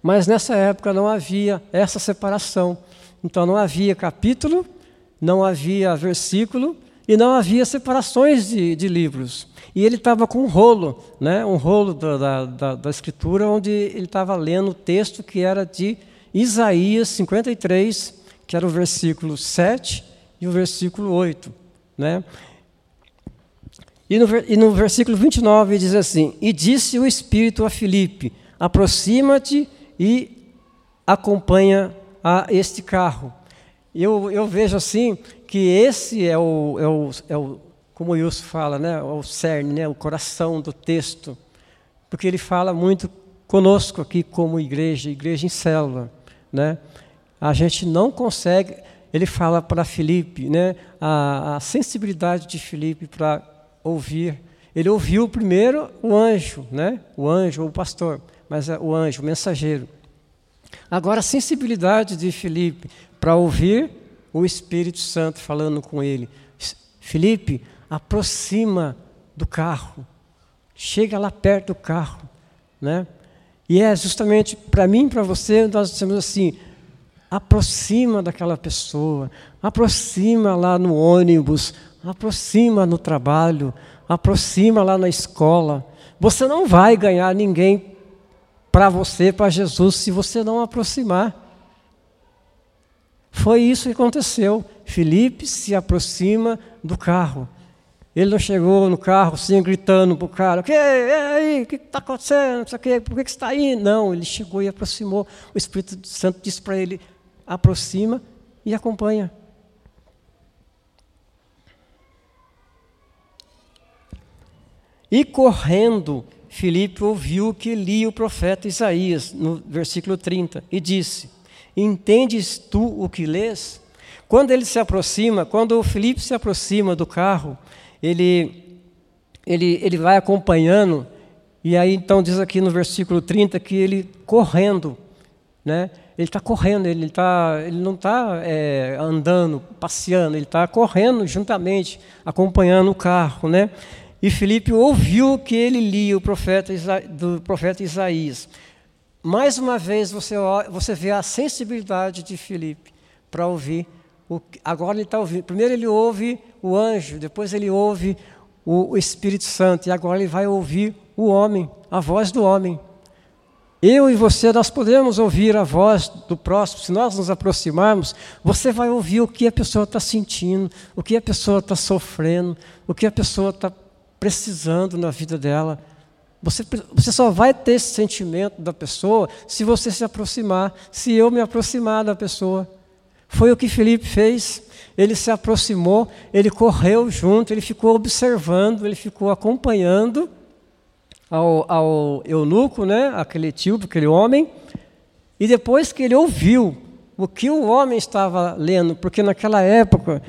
Mas nessa época não havia essa separação. Então não havia capítulo, não havia versículo, e não havia separações de, de livros. E ele estava com um rolo, né, um rolo da, da, da escritura, onde ele estava lendo o texto que era de Isaías 53, que era o versículo 7 e o versículo 8. Né? E no, e no versículo 29 diz assim: E disse o Espírito a Filipe: Aproxima-te e acompanha a este carro. Eu, eu vejo assim que esse é o, é o, é o como o Wilson fala, né, é o cerne, né, o coração do texto, porque ele fala muito conosco aqui como igreja, igreja em célula, né? A gente não consegue, ele fala para Felipe, né, a, a sensibilidade de Felipe para ouvir. Ele ouviu primeiro o anjo, né, o anjo ou o pastor, mas é o anjo, o mensageiro. Agora a sensibilidade de Felipe para ouvir o Espírito Santo falando com ele: Felipe, aproxima do carro, chega lá perto do carro, né? E é justamente para mim, para você, nós dizemos assim: aproxima daquela pessoa, aproxima lá no ônibus, aproxima no trabalho, aproxima lá na escola. Você não vai ganhar ninguém para você, para Jesus, se você não aproximar. Foi isso que aconteceu. Felipe se aproxima do carro. Ele não chegou no carro assim, gritando para o cara: O que? aí? O que está acontecendo? Por que, que você está aí? Não, ele chegou e aproximou. O Espírito Santo disse para ele: aproxima e acompanha. E correndo, Filipe ouviu que lia o profeta Isaías, no versículo 30, e disse: Entendes tu o que lês? Quando ele se aproxima, quando o Felipe se aproxima do carro, ele, ele, ele vai acompanhando, e aí então diz aqui no versículo 30 que ele correndo, né? ele está correndo, ele, tá, ele não está é, andando, passeando, ele está correndo juntamente, acompanhando o carro. Né? e Filipe ouviu que ele lia o profeta do profeta Isaías. Mais uma vez você, você vê a sensibilidade de Filipe para ouvir. O, agora ele está ouvindo. Primeiro ele ouve o anjo, depois ele ouve o, o Espírito Santo, e agora ele vai ouvir o homem, a voz do homem. Eu e você, nós podemos ouvir a voz do próximo, se nós nos aproximarmos, você vai ouvir o que a pessoa está sentindo, o que a pessoa está sofrendo, o que a pessoa está precisando na vida dela. Você, você só vai ter esse sentimento da pessoa se você se aproximar, se eu me aproximar da pessoa. Foi o que Felipe fez. Ele se aproximou, ele correu junto, ele ficou observando, ele ficou acompanhando ao, ao eunuco, né, aquele tio, aquele homem, e depois que ele ouviu o que o homem estava lendo, porque naquela época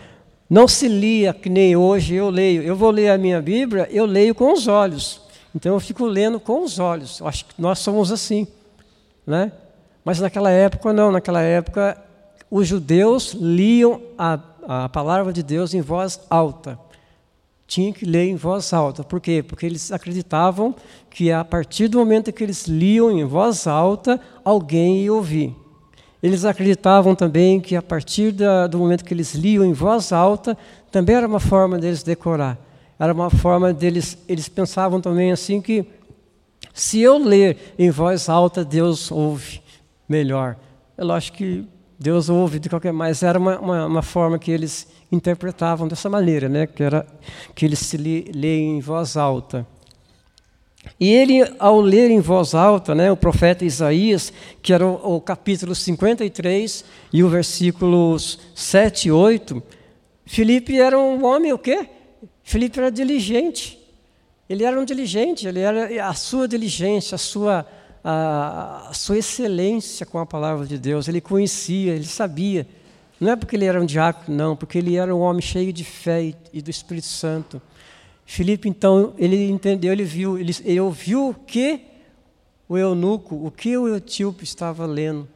não se lia que nem hoje eu leio. Eu vou ler a minha Bíblia, eu leio com os olhos. Então eu fico lendo com os olhos. Eu acho que nós somos assim, né? Mas naquela época não, naquela época os judeus liam a, a palavra de Deus em voz alta tinha que ler em voz alta. Por quê? Porque eles acreditavam que a partir do momento que eles liam em voz alta, alguém ia ouvir. Eles acreditavam também que a partir da, do momento que eles liam em voz alta, também era uma forma deles decorar. Era uma forma deles, eles pensavam também assim que se eu ler em voz alta, Deus ouve melhor. É lógico que Deus ouve de qualquer mas era uma, uma, uma, forma que eles interpretavam dessa maneira, né? que era que eles se leem em voz alta. E ele, ao ler em voz alta, né, o profeta Isaías, que era o, o capítulo 53 e o versículos 7 e 8, Filipe era um homem o quê? Filipe era diligente. Ele era um diligente, ele era a sua diligência, a sua a, a sua excelência com a palavra de Deus. Ele conhecia, ele sabia. Não é porque ele era um diácono, não, porque ele era um homem cheio de fé e do Espírito Santo. Filipe, então, ele entendeu, ele viu, ele, ele ouviu o que o eunuco, o que o etíope estava lendo.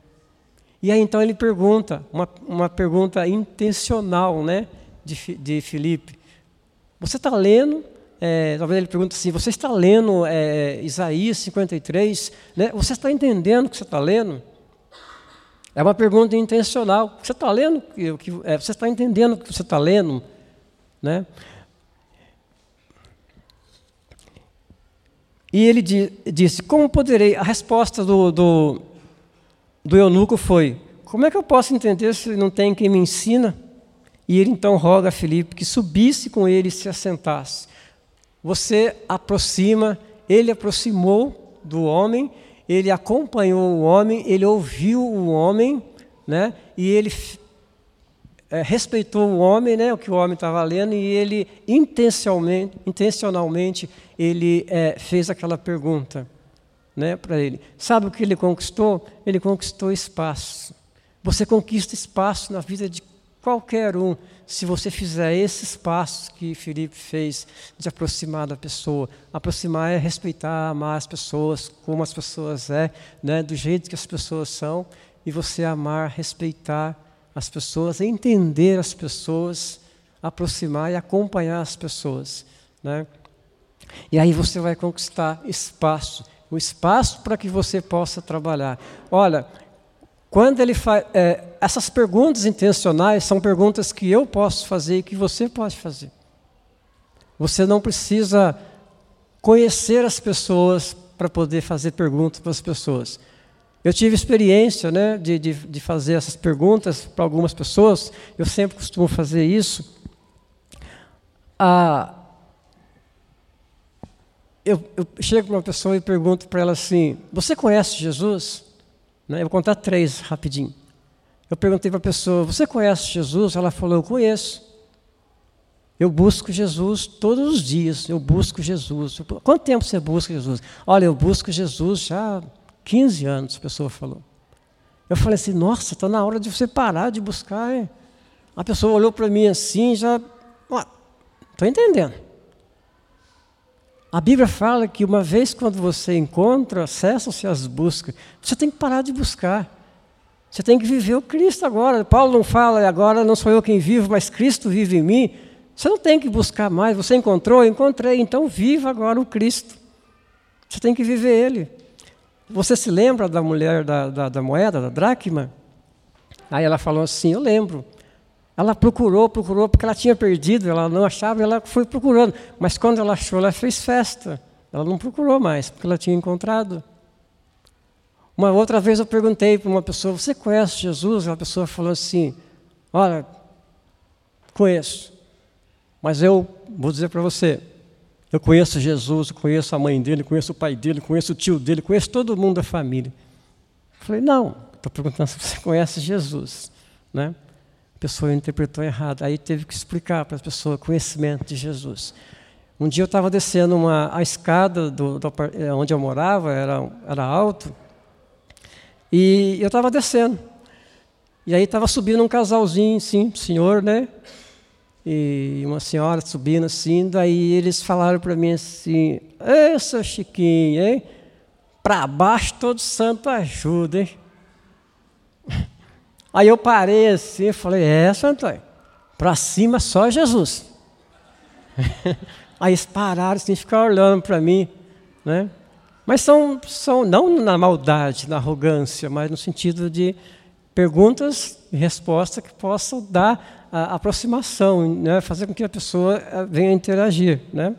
E aí então ele pergunta, uma, uma pergunta intencional né, de, de Filipe. Você está lendo é, talvez ele pergunte assim: você está lendo é, Isaías 53? Né? Você está entendendo o que você está lendo? É uma pergunta intencional. Você está lendo? É, você está entendendo o que você está lendo? Né? E ele disse: Como poderei? A resposta do, do, do eunuco foi: Como é que eu posso entender se não tem quem me ensina? E ele então roga a Filipe que subisse com ele e se assentasse você aproxima, ele aproximou do homem, ele acompanhou o homem, ele ouviu o homem, né? E ele é, respeitou o homem, né? O que o homem estava lendo e ele intencionalmente, intencionalmente ele é, fez aquela pergunta, né? Para ele. Sabe o que ele conquistou? Ele conquistou espaço. Você conquista espaço na vida de qualquer um se você fizer esses passos que Felipe fez de aproximar da pessoa. Aproximar é respeitar, amar as pessoas como as pessoas é, né, do jeito que as pessoas são, e você amar, respeitar as pessoas, entender as pessoas, aproximar e acompanhar as pessoas, né? E aí você vai conquistar espaço, o espaço para que você possa trabalhar. Olha, quando ele faz. É, essas perguntas intencionais são perguntas que eu posso fazer e que você pode fazer. Você não precisa conhecer as pessoas para poder fazer perguntas para as pessoas. Eu tive experiência né, de, de, de fazer essas perguntas para algumas pessoas, eu sempre costumo fazer isso. Ah, eu, eu chego para uma pessoa e pergunto para ela assim: Você conhece Jesus? Né? Eu vou contar três rapidinho. Eu perguntei para a pessoa: Você conhece Jesus? Ela falou: Eu conheço. Eu busco Jesus todos os dias. Eu busco Jesus. Quanto tempo você busca Jesus? Olha, eu busco Jesus já há 15 anos, a pessoa falou. Eu falei assim: Nossa, está na hora de você parar de buscar. Hein? A pessoa olhou para mim assim, já. Estou entendendo. A Bíblia fala que uma vez quando você encontra, cessam-se as buscas. Você tem que parar de buscar. Você tem que viver o Cristo agora. Paulo não fala, agora não sou eu quem vivo, mas Cristo vive em mim. Você não tem que buscar mais. Você encontrou? Encontrei. Então viva agora o Cristo. Você tem que viver Ele. Você se lembra da mulher da, da, da moeda, da dracma? Aí ela falou assim: Eu lembro. Ela procurou, procurou, porque ela tinha perdido, ela não achava, ela foi procurando. Mas quando ela achou, ela fez festa. Ela não procurou mais, porque ela tinha encontrado. Uma outra vez eu perguntei para uma pessoa: Você conhece Jesus? A pessoa falou assim: Olha, conheço. Mas eu vou dizer para você: eu conheço Jesus, conheço a mãe dele, conheço o pai dele, conheço o tio dele, conheço todo mundo da família. Eu falei: Não, estou perguntando se você conhece Jesus. Né? A pessoa interpretou errado. Aí teve que explicar para a pessoa conhecimento de Jesus. Um dia eu estava descendo uma, a escada do, do, eh, onde eu morava, era, era alto, e eu estava descendo. E aí estava subindo um casalzinho, sim, senhor, né? E uma senhora subindo assim, daí eles falaram para mim assim, Ei, seu Chiquinho, hein? Para baixo todo santo ajuda, hein? Aí eu parei assim e falei, é, Santo Antônio, para cima só Jesus. Aí eles pararam assim, ficaram olhando para mim, né? Mas são, são, não na maldade, na arrogância, mas no sentido de perguntas e respostas que possam dar a aproximação, né? fazer com que a pessoa eh, venha interagir. Né?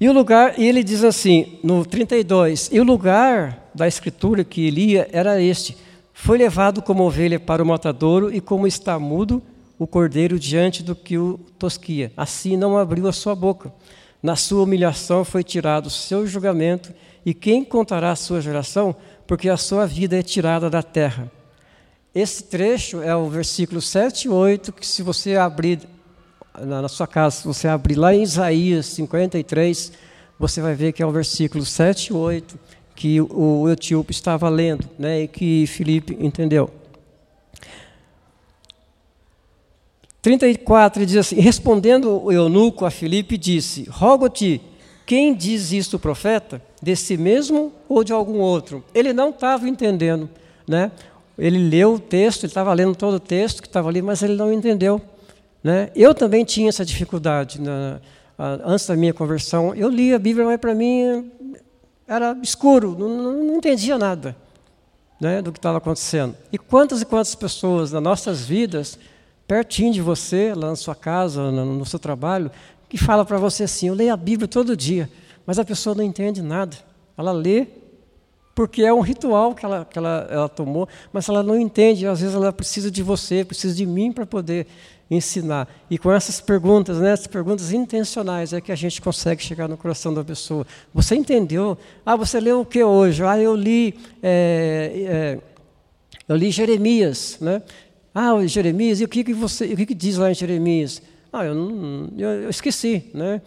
E o lugar, ele diz assim, no 32, e o lugar da escritura que ele ia era este: Foi levado como ovelha para o matadouro, e como está mudo o cordeiro diante do que o tosquia. Assim não abriu a sua boca. Na sua humilhação foi tirado o seu julgamento, e quem contará a sua geração? Porque a sua vida é tirada da terra. Esse trecho é o versículo 7 e 8, que se você abrir na sua casa, se você abrir lá em Isaías 53, você vai ver que é o versículo 7 e 8 que o etíope estava lendo, né, e que Filipe entendeu. 34 ele diz assim: Respondendo o eunuco a Filipe, disse: Rogo-te, quem diz isto o profeta? Desse mesmo ou de algum outro? Ele não estava entendendo, né? Ele leu o texto, ele estava lendo todo o texto que estava ali, mas ele não entendeu. Né? Eu também tinha essa dificuldade na, antes da minha conversão. Eu lia a Bíblia, mas para mim era escuro, não, não entendia nada né, do que estava acontecendo. E quantas e quantas pessoas nas nossas vidas, pertinho de você, lá na sua casa, no, seu trabalho, que fala para você assim: eu leio a Bíblia todo dia, mas a pessoa não entende nada. Ela lê porque é um ritual que ela, que ela, ela tomou, mas ela não entende. Às vezes ela precisa de você, precisa de mim para poder ensinar. E com essas perguntas, né, essas perguntas intencionais, é que a gente consegue chegar no coração da pessoa. Você entendeu? Ah, você leu o que hoje? Ah, eu li, é, é, eu li Jeremias, né? Ah, Jeremias, e o que, que você, o que, que diz lá em Jeremias? Ah, eu, eu, eu esqueci, né?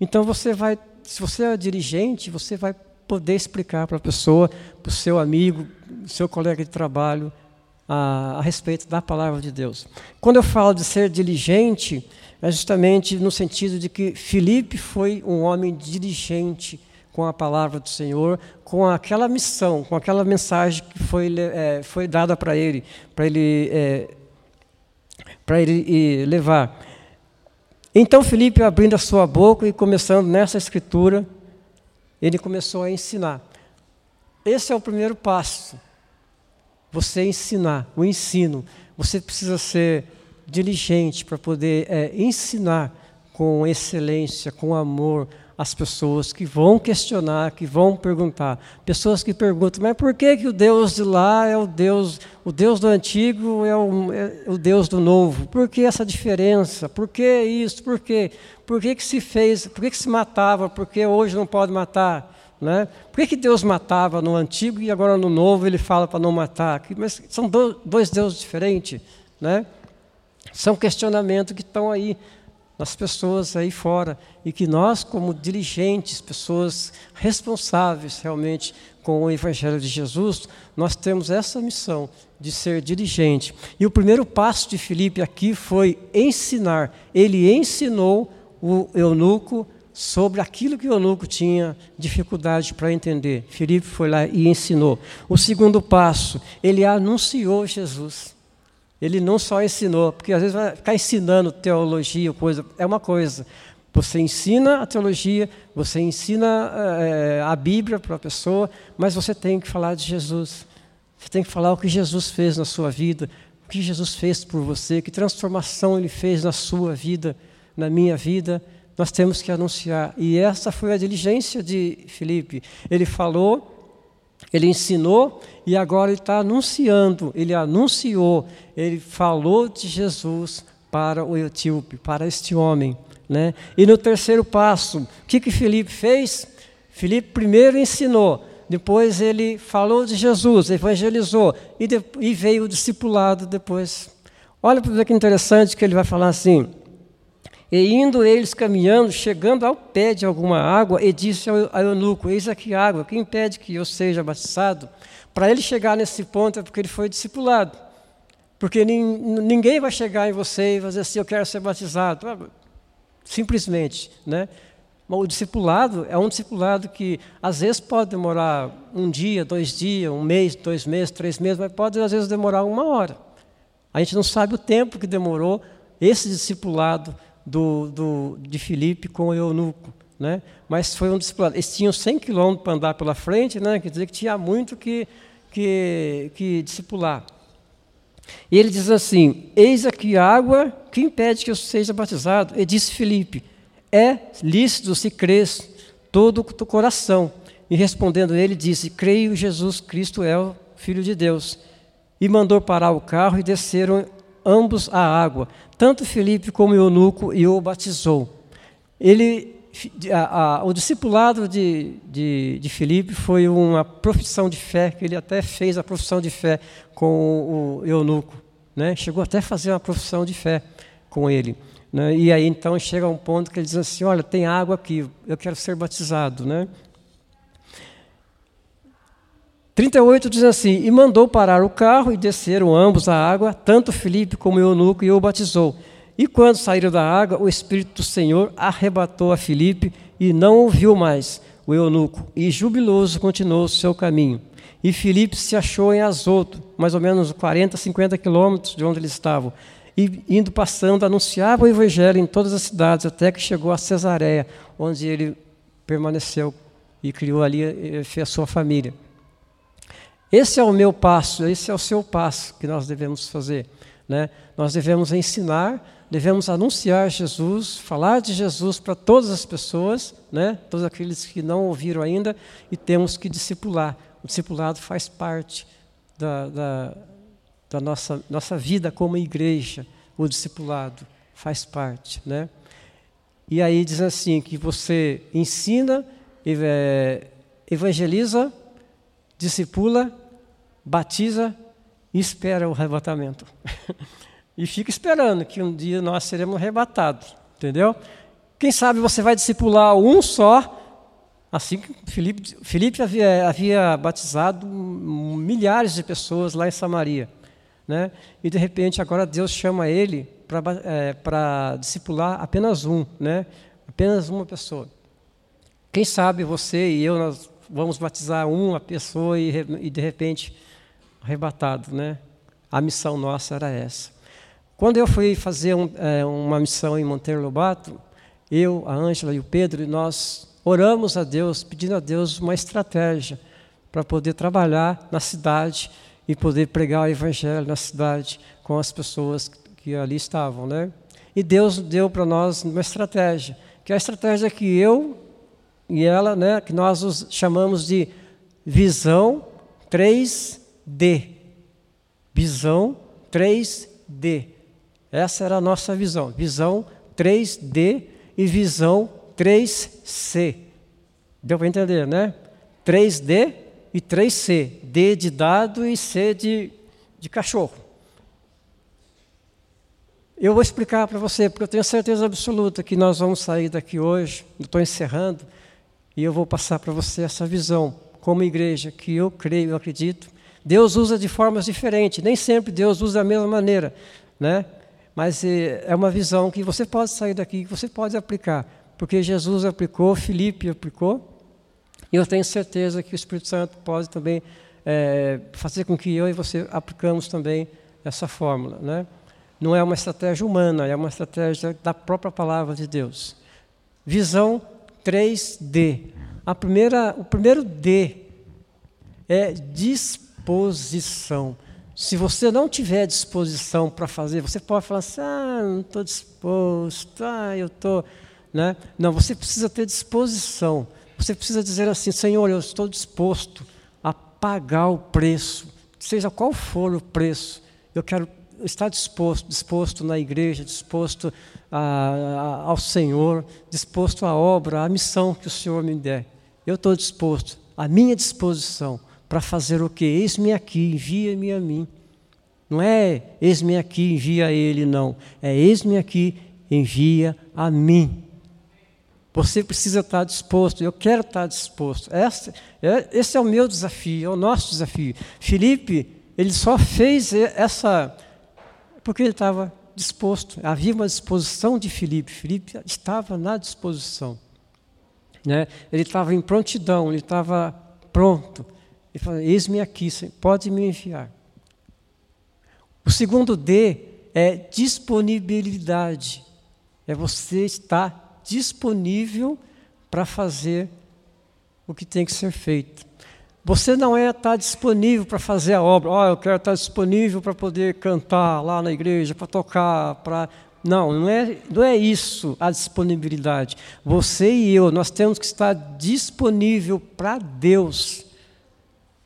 Então você vai, se você é dirigente, você vai poder explicar para a pessoa, para o seu amigo, seu colega de trabalho, a, a respeito da palavra de Deus. Quando eu falo de ser diligente, é justamente no sentido de que Filipe foi um homem diligente com a palavra do Senhor, com aquela missão, com aquela mensagem que foi, é, foi dada para ele, para ele, é, para ele levar. Então Filipe abrindo a sua boca e começando nessa escritura, ele começou a ensinar. Esse é o primeiro passo você ensinar, o ensino. Você precisa ser diligente para poder é, ensinar com excelência, com amor, as pessoas que vão questionar, que vão perguntar. Pessoas que perguntam, mas por que, que o Deus de lá é o Deus, o Deus do antigo é o, é o Deus do novo? Por que essa diferença? Por que isso? Por quê? Por que, que se fez? Por que, que se matava? Por que hoje não pode matar? Né? Por que, que Deus matava no antigo e agora no novo ele fala para não matar? Mas são dois deuses diferentes. Né? São questionamentos que estão aí nas pessoas aí fora e que nós, como dirigentes, pessoas responsáveis realmente com o Evangelho de Jesus, nós temos essa missão de ser dirigente. E o primeiro passo de Filipe aqui foi ensinar. Ele ensinou o eunuco sobre aquilo que o eunuco tinha dificuldade para entender. Filipe foi lá e ensinou. O segundo passo, ele anunciou Jesus. Ele não só ensinou, porque às vezes vai ficar ensinando teologia, coisa, é uma coisa. Você ensina a teologia, você ensina é, a Bíblia para a pessoa, mas você tem que falar de Jesus. Você tem que falar o que Jesus fez na sua vida, o que Jesus fez por você, que transformação ele fez na sua vida, na minha vida. Nós temos que anunciar. E essa foi a diligência de Filipe. Ele falou ele ensinou e agora ele está anunciando, ele anunciou, ele falou de Jesus para o etíope, para este homem. Né? E no terceiro passo, o que, que Felipe fez? Felipe primeiro ensinou, depois ele falou de Jesus, evangelizou, e, de, e veio o discipulado depois. Olha para que interessante que ele vai falar assim. E indo eles caminhando, chegando ao pé de alguma água, e disse ao, eunuco: Eis aqui água, quem impede que eu seja batizado? Para ele chegar nesse ponto é porque ele foi discipulado. Porque ninguém vai chegar em você e dizer assim: Eu quero ser batizado. Ah, simplesmente, né? O discipulado é um discipulado que às vezes pode demorar um dia, dois dias, um mês, dois meses, três meses, mas pode às vezes demorar uma hora. A gente não sabe o tempo que demorou esse discipulado do, do, de Filipe com o eunuco. Né? Mas foi um discipulado. Eles tinham 100 quilômetros para andar pela frente, né? quer dizer que tinha muito que, que, que discipular. E ele diz assim: Eis aqui água, que impede que eu seja batizado? E disse Filipe: É lícito se crês todo o teu coração. E respondendo ele, disse: Creio Jesus Cristo é o Filho de Deus. E mandou parar o carro e desceram ambos à água. Tanto Felipe como o eunuco e o batizou. Ele, a, a, o discipulado de, de, de foi uma profissão de fé, que ele até fez a profissão de fé com o eunuco. Né? Chegou até a fazer uma profissão de fé com ele. Né? E aí então chega um ponto que ele diz assim: Olha, tem água aqui, eu quero ser batizado. Né? 38 diz assim: E mandou parar o carro e desceram ambos à água, tanto Felipe como eunuco, e o batizou. E quando saíram da água, o Espírito do Senhor arrebatou a Felipe e não ouviu mais o eunuco, e jubiloso continuou o seu caminho. E Felipe se achou em Azoto, mais ou menos 40, 50 quilômetros de onde eles estavam. E indo passando, anunciava o evangelho em todas as cidades, até que chegou a Cesareia, onde ele permaneceu e criou ali e fez a sua família. Esse é o meu passo, esse é o seu passo que nós devemos fazer. Né? Nós devemos ensinar, devemos anunciar Jesus, falar de Jesus para todas as pessoas, né? todos aqueles que não ouviram ainda, e temos que discipular. O discipulado faz parte da, da, da nossa, nossa vida como igreja, o discipulado faz parte. Né? E aí diz assim, que você ensina, evangeliza, discipula batiza e espera o arrebatamento. e fica esperando que um dia nós seremos arrebatados, entendeu? Quem sabe você vai discipular um só, assim que Felipe, Felipe havia, havia batizado milhares de pessoas lá em Samaria. Né? E de repente agora Deus chama ele para é, discipular apenas um, né? apenas uma pessoa. Quem sabe você e eu nós vamos batizar uma pessoa e, e de repente arrebatado, né? A missão nossa era essa. Quando eu fui fazer um, é, uma missão em Monteiro Lobato, eu, a Ângela e o Pedro, nós oramos a Deus, pedindo a Deus uma estratégia para poder trabalhar na cidade e poder pregar o evangelho na cidade com as pessoas que ali estavam, né? E Deus deu para nós uma estratégia, que é a estratégia que eu e ela, né, que nós os chamamos de visão 3 D. Visão 3D. Essa era a nossa visão. Visão 3D e visão 3C. Deu para entender, né? 3D e 3C. D de dado e C de, de cachorro. Eu vou explicar para você, porque eu tenho certeza absoluta que nós vamos sair daqui hoje, estou encerrando, e eu vou passar para você essa visão, como igreja, que eu creio, eu acredito, Deus usa de formas diferentes, nem sempre Deus usa da mesma maneira, né? Mas eh, é uma visão que você pode sair daqui, que você pode aplicar, porque Jesus aplicou, Filipe aplicou, e eu tenho certeza que o Espírito Santo pode também é, fazer com que eu e você aplicamos também essa fórmula, né? Não é uma estratégia humana, é uma estratégia da própria palavra de Deus. Visão 3D. A primeira, o primeiro D é disposição. Se você não tiver disposição para fazer, você pode falar assim: ah, não estou disposto, ah, eu estou. Né? Não, você precisa ter disposição. Você precisa dizer assim: Senhor, eu estou disposto a pagar o preço, seja qual for o preço. Eu quero estar disposto, disposto na igreja, disposto a, a, ao Senhor, disposto à obra, à missão que o Senhor me der. Eu estou disposto, à minha disposição, para fazer o que? Eis-me aqui, envia-me a mim. Não é eis-me aqui, envia a ele, não. É eis-me aqui, envia a mim. Você precisa estar disposto, eu quero estar disposto. Esse, é, esse é o meu desafio, é o nosso desafio. Felipe, ele só fez essa porque ele estava disposto. Havia uma disposição de Filipe. Filipe estava na disposição. Né? Ele estava em prontidão, ele estava pronto. Ele falou: Eis-me aqui, pode me enviar. O segundo D é disponibilidade. É você estar disponível para fazer o que tem que ser feito. Você não é estar disponível para fazer a obra. Oh, eu quero estar disponível para poder cantar lá na igreja, para tocar, para não, não é, não é isso a disponibilidade. Você e eu, nós temos que estar disponível para Deus.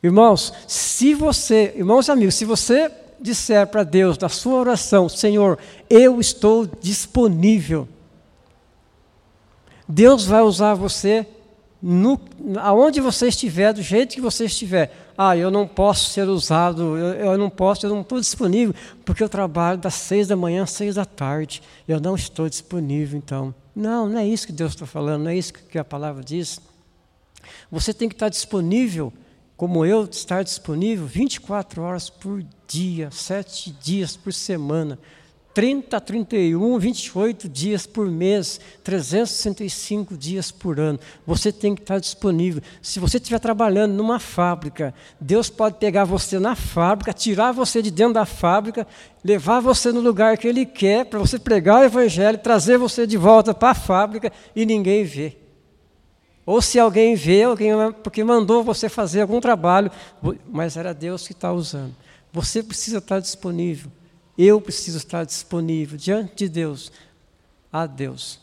Irmãos, se você, irmãos e amigos, se você disser para Deus na sua oração, Senhor, eu estou disponível, Deus vai usar você no, aonde você estiver, do jeito que você estiver. Ah, eu não posso ser usado, eu, eu não posso, eu não estou disponível, porque eu trabalho das seis da manhã às seis da tarde. Eu não estou disponível, então. Não, não é isso que Deus está falando, não é isso que a palavra diz. Você tem que estar disponível, como eu, estar disponível 24 horas por dia, sete dias por semana. 30, 31, 28 dias por mês, 365 dias por ano. Você tem que estar disponível. Se você estiver trabalhando numa fábrica, Deus pode pegar você na fábrica, tirar você de dentro da fábrica, levar você no lugar que Ele quer, para você pregar o Evangelho, trazer você de volta para a fábrica e ninguém vê. Ou se alguém vê, alguém porque mandou você fazer algum trabalho, mas era Deus que está usando. Você precisa estar disponível. Eu preciso estar disponível diante de Deus, a Deus.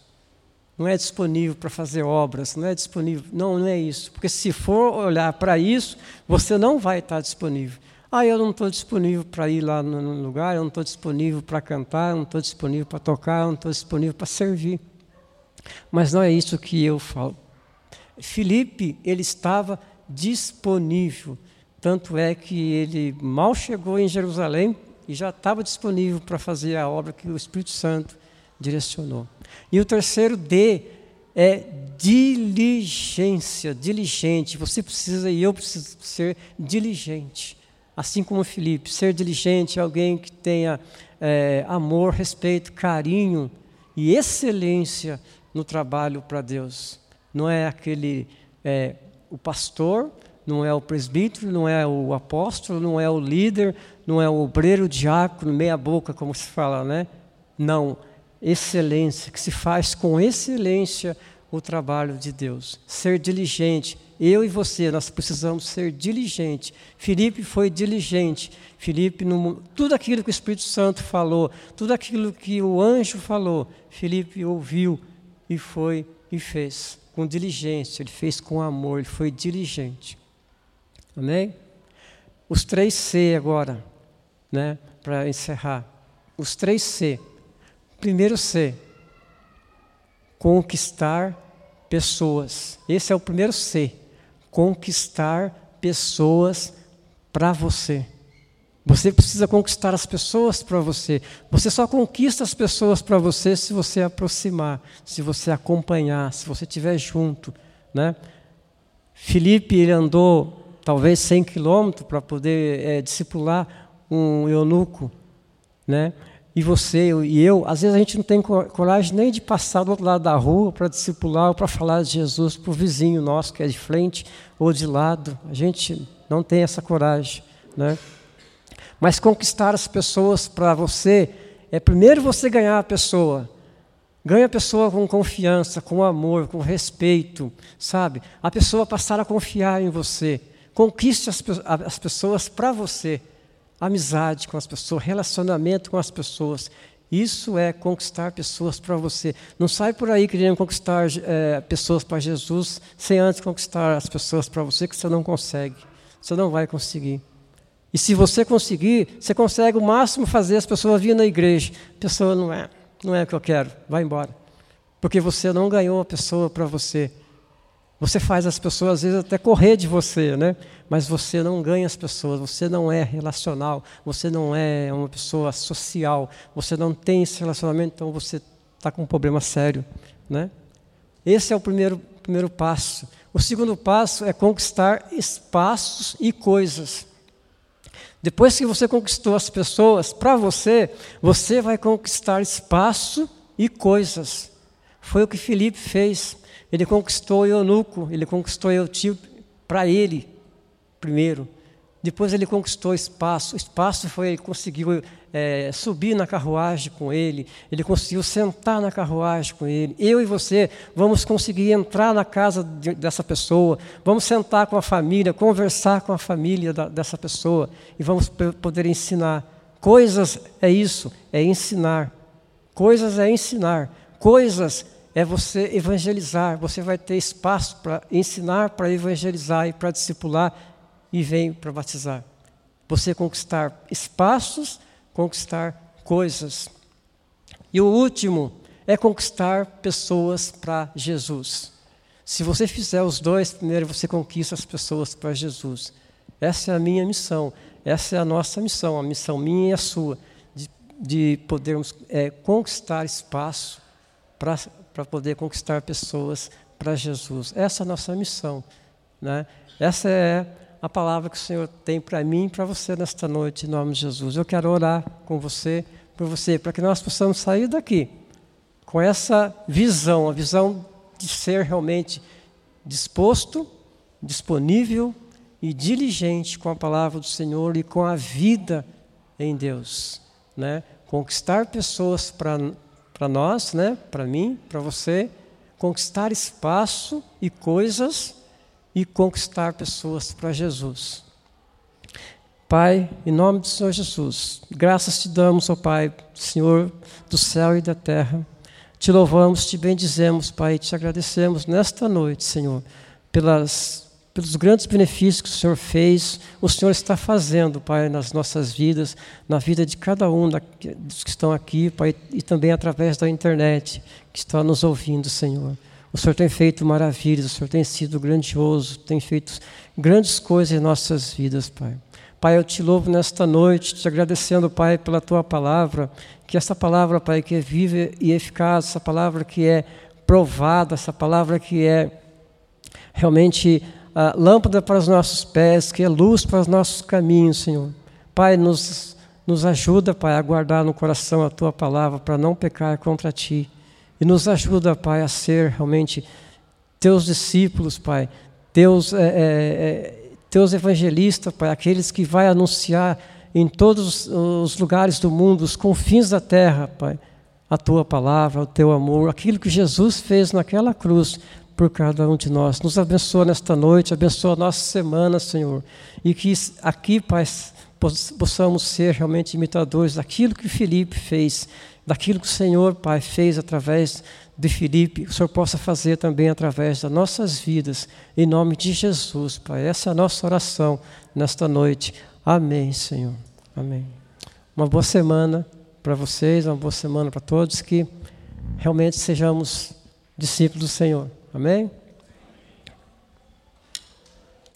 Não é disponível para fazer obras, não é disponível. Não, não é isso. Porque se for olhar para isso, você não vai estar disponível. Ah, eu não estou disponível para ir lá no lugar, eu não estou disponível para cantar, eu não estou disponível para tocar, eu não estou disponível para servir. Mas não é isso que eu falo. Filipe, ele estava disponível. Tanto é que ele mal chegou em Jerusalém, e já estava disponível para fazer a obra que o Espírito Santo direcionou. E o terceiro D é diligência, diligente. Você precisa e eu preciso ser diligente. Assim como Felipe, ser diligente é alguém que tenha é, amor, respeito, carinho e excelência no trabalho para Deus. Não é aquele é, o pastor não é o presbítero, não é o apóstolo, não é o líder, não é o obreiro, o diácono, meia boca, como se fala, né? Não, excelência, que se faz com excelência o trabalho de Deus. Ser diligente. Eu e você, nós precisamos ser diligentes. Felipe foi diligente. Felipe, no, tudo aquilo que o Espírito Santo falou, tudo aquilo que o anjo falou, Felipe ouviu e foi e fez com diligência. Ele fez com amor, ele foi diligente. Amém? Os três C agora, né, para encerrar. Os três C. Primeiro C, conquistar pessoas. Esse é o primeiro C. Conquistar pessoas para você. Você precisa conquistar as pessoas para você. Você só conquista as pessoas para você se você aproximar, se você acompanhar, se você estiver junto. Né? Felipe ele andou talvez 100 quilômetros para poder é, discipular um eunuco, né? E você e eu, às vezes a gente não tem coragem nem de passar do outro lado da rua para discipular ou para falar de Jesus para o vizinho nosso que é de frente ou de lado. A gente não tem essa coragem, né? Mas conquistar as pessoas para você é primeiro você ganhar a pessoa. Ganha a pessoa com confiança, com amor, com respeito, sabe? A pessoa passar a confiar em você. Conquiste as, as pessoas para você. Amizade com as pessoas, relacionamento com as pessoas. Isso é conquistar pessoas para você. Não sai por aí querendo conquistar é, pessoas para Jesus sem antes conquistar as pessoas para você, que você não consegue. Você não vai conseguir. E se você conseguir, você consegue o máximo fazer as pessoas virem na igreja. A pessoa não é, não é o que eu quero, vai embora. Porque você não ganhou a pessoa para você. Você faz as pessoas às vezes até correr de você, né? Mas você não ganha as pessoas, você não é relacional, você não é uma pessoa social, você não tem esse relacionamento, então você está com um problema sério, né? Esse é o primeiro, primeiro passo. O segundo passo é conquistar espaços e coisas. Depois que você conquistou as pessoas, para você, você vai conquistar espaço e coisas. Foi o que Felipe fez. Ele conquistou o eunuco, ele conquistou tio para ele primeiro. Depois ele conquistou espaço. Espaço foi, ele conseguiu é, subir na carruagem com ele, ele conseguiu sentar na carruagem com ele. Eu e você vamos conseguir entrar na casa de, dessa pessoa, vamos sentar com a família, conversar com a família da, dessa pessoa e vamos poder ensinar. Coisas é isso, é ensinar. Coisas é ensinar. Coisas é você evangelizar. Você vai ter espaço para ensinar, para evangelizar e para discipular e vem para batizar. Você conquistar espaços, conquistar coisas. E o último é conquistar pessoas para Jesus. Se você fizer os dois, primeiro você conquista as pessoas para Jesus. Essa é a minha missão, essa é a nossa missão, a missão minha e a sua, de, de podermos é, conquistar espaço para poder conquistar pessoas para Jesus. Essa é a nossa missão. Né? Essa é a palavra que o Senhor tem para mim e para você nesta noite, em nome de Jesus. Eu quero orar com você, por você, para que nós possamos sair daqui com essa visão, a visão de ser realmente disposto, disponível e diligente com a palavra do Senhor e com a vida em Deus, né? Conquistar pessoas para nós, né? Para mim, para você, conquistar espaço e coisas e conquistar pessoas para Jesus. Pai, em nome do Senhor Jesus, graças te damos, ó Pai, Senhor do céu e da terra. Te louvamos, te bendizemos, Pai, e te agradecemos nesta noite, Senhor, pelas, pelos grandes benefícios que o Senhor fez, o Senhor está fazendo, Pai, nas nossas vidas, na vida de cada um dos que estão aqui, Pai, e também através da internet, que está nos ouvindo, Senhor. O Senhor tem feito maravilhas, o Senhor tem sido grandioso, tem feito grandes coisas em nossas vidas, Pai. Pai, eu te louvo nesta noite, te agradecendo, Pai, pela tua palavra, que essa palavra, Pai, que é viva e eficaz, essa palavra que é provada, essa palavra que é realmente uh, lâmpada para os nossos pés, que é luz para os nossos caminhos, Senhor. Pai, nos, nos ajuda, Pai, a guardar no coração a tua palavra para não pecar contra ti. E nos ajuda, Pai, a ser realmente teus discípulos, Pai, teus, é, é, teus evangelistas, Pai, aqueles que vai anunciar em todos os lugares do mundo, os confins da terra, Pai, a tua palavra, o teu amor, aquilo que Jesus fez naquela cruz por cada um de nós. Nos abençoa nesta noite, abençoa a nossa semana, Senhor. E que aqui, Pai, possamos ser realmente imitadores daquilo que Felipe fez daquilo que o Senhor, Pai, fez através de Filipe, o Senhor possa fazer também através das nossas vidas, em nome de Jesus, Pai. Essa é a nossa oração nesta noite. Amém, Senhor. Amém. Uma boa semana para vocês, uma boa semana para todos, que realmente sejamos discípulos do Senhor. Amém?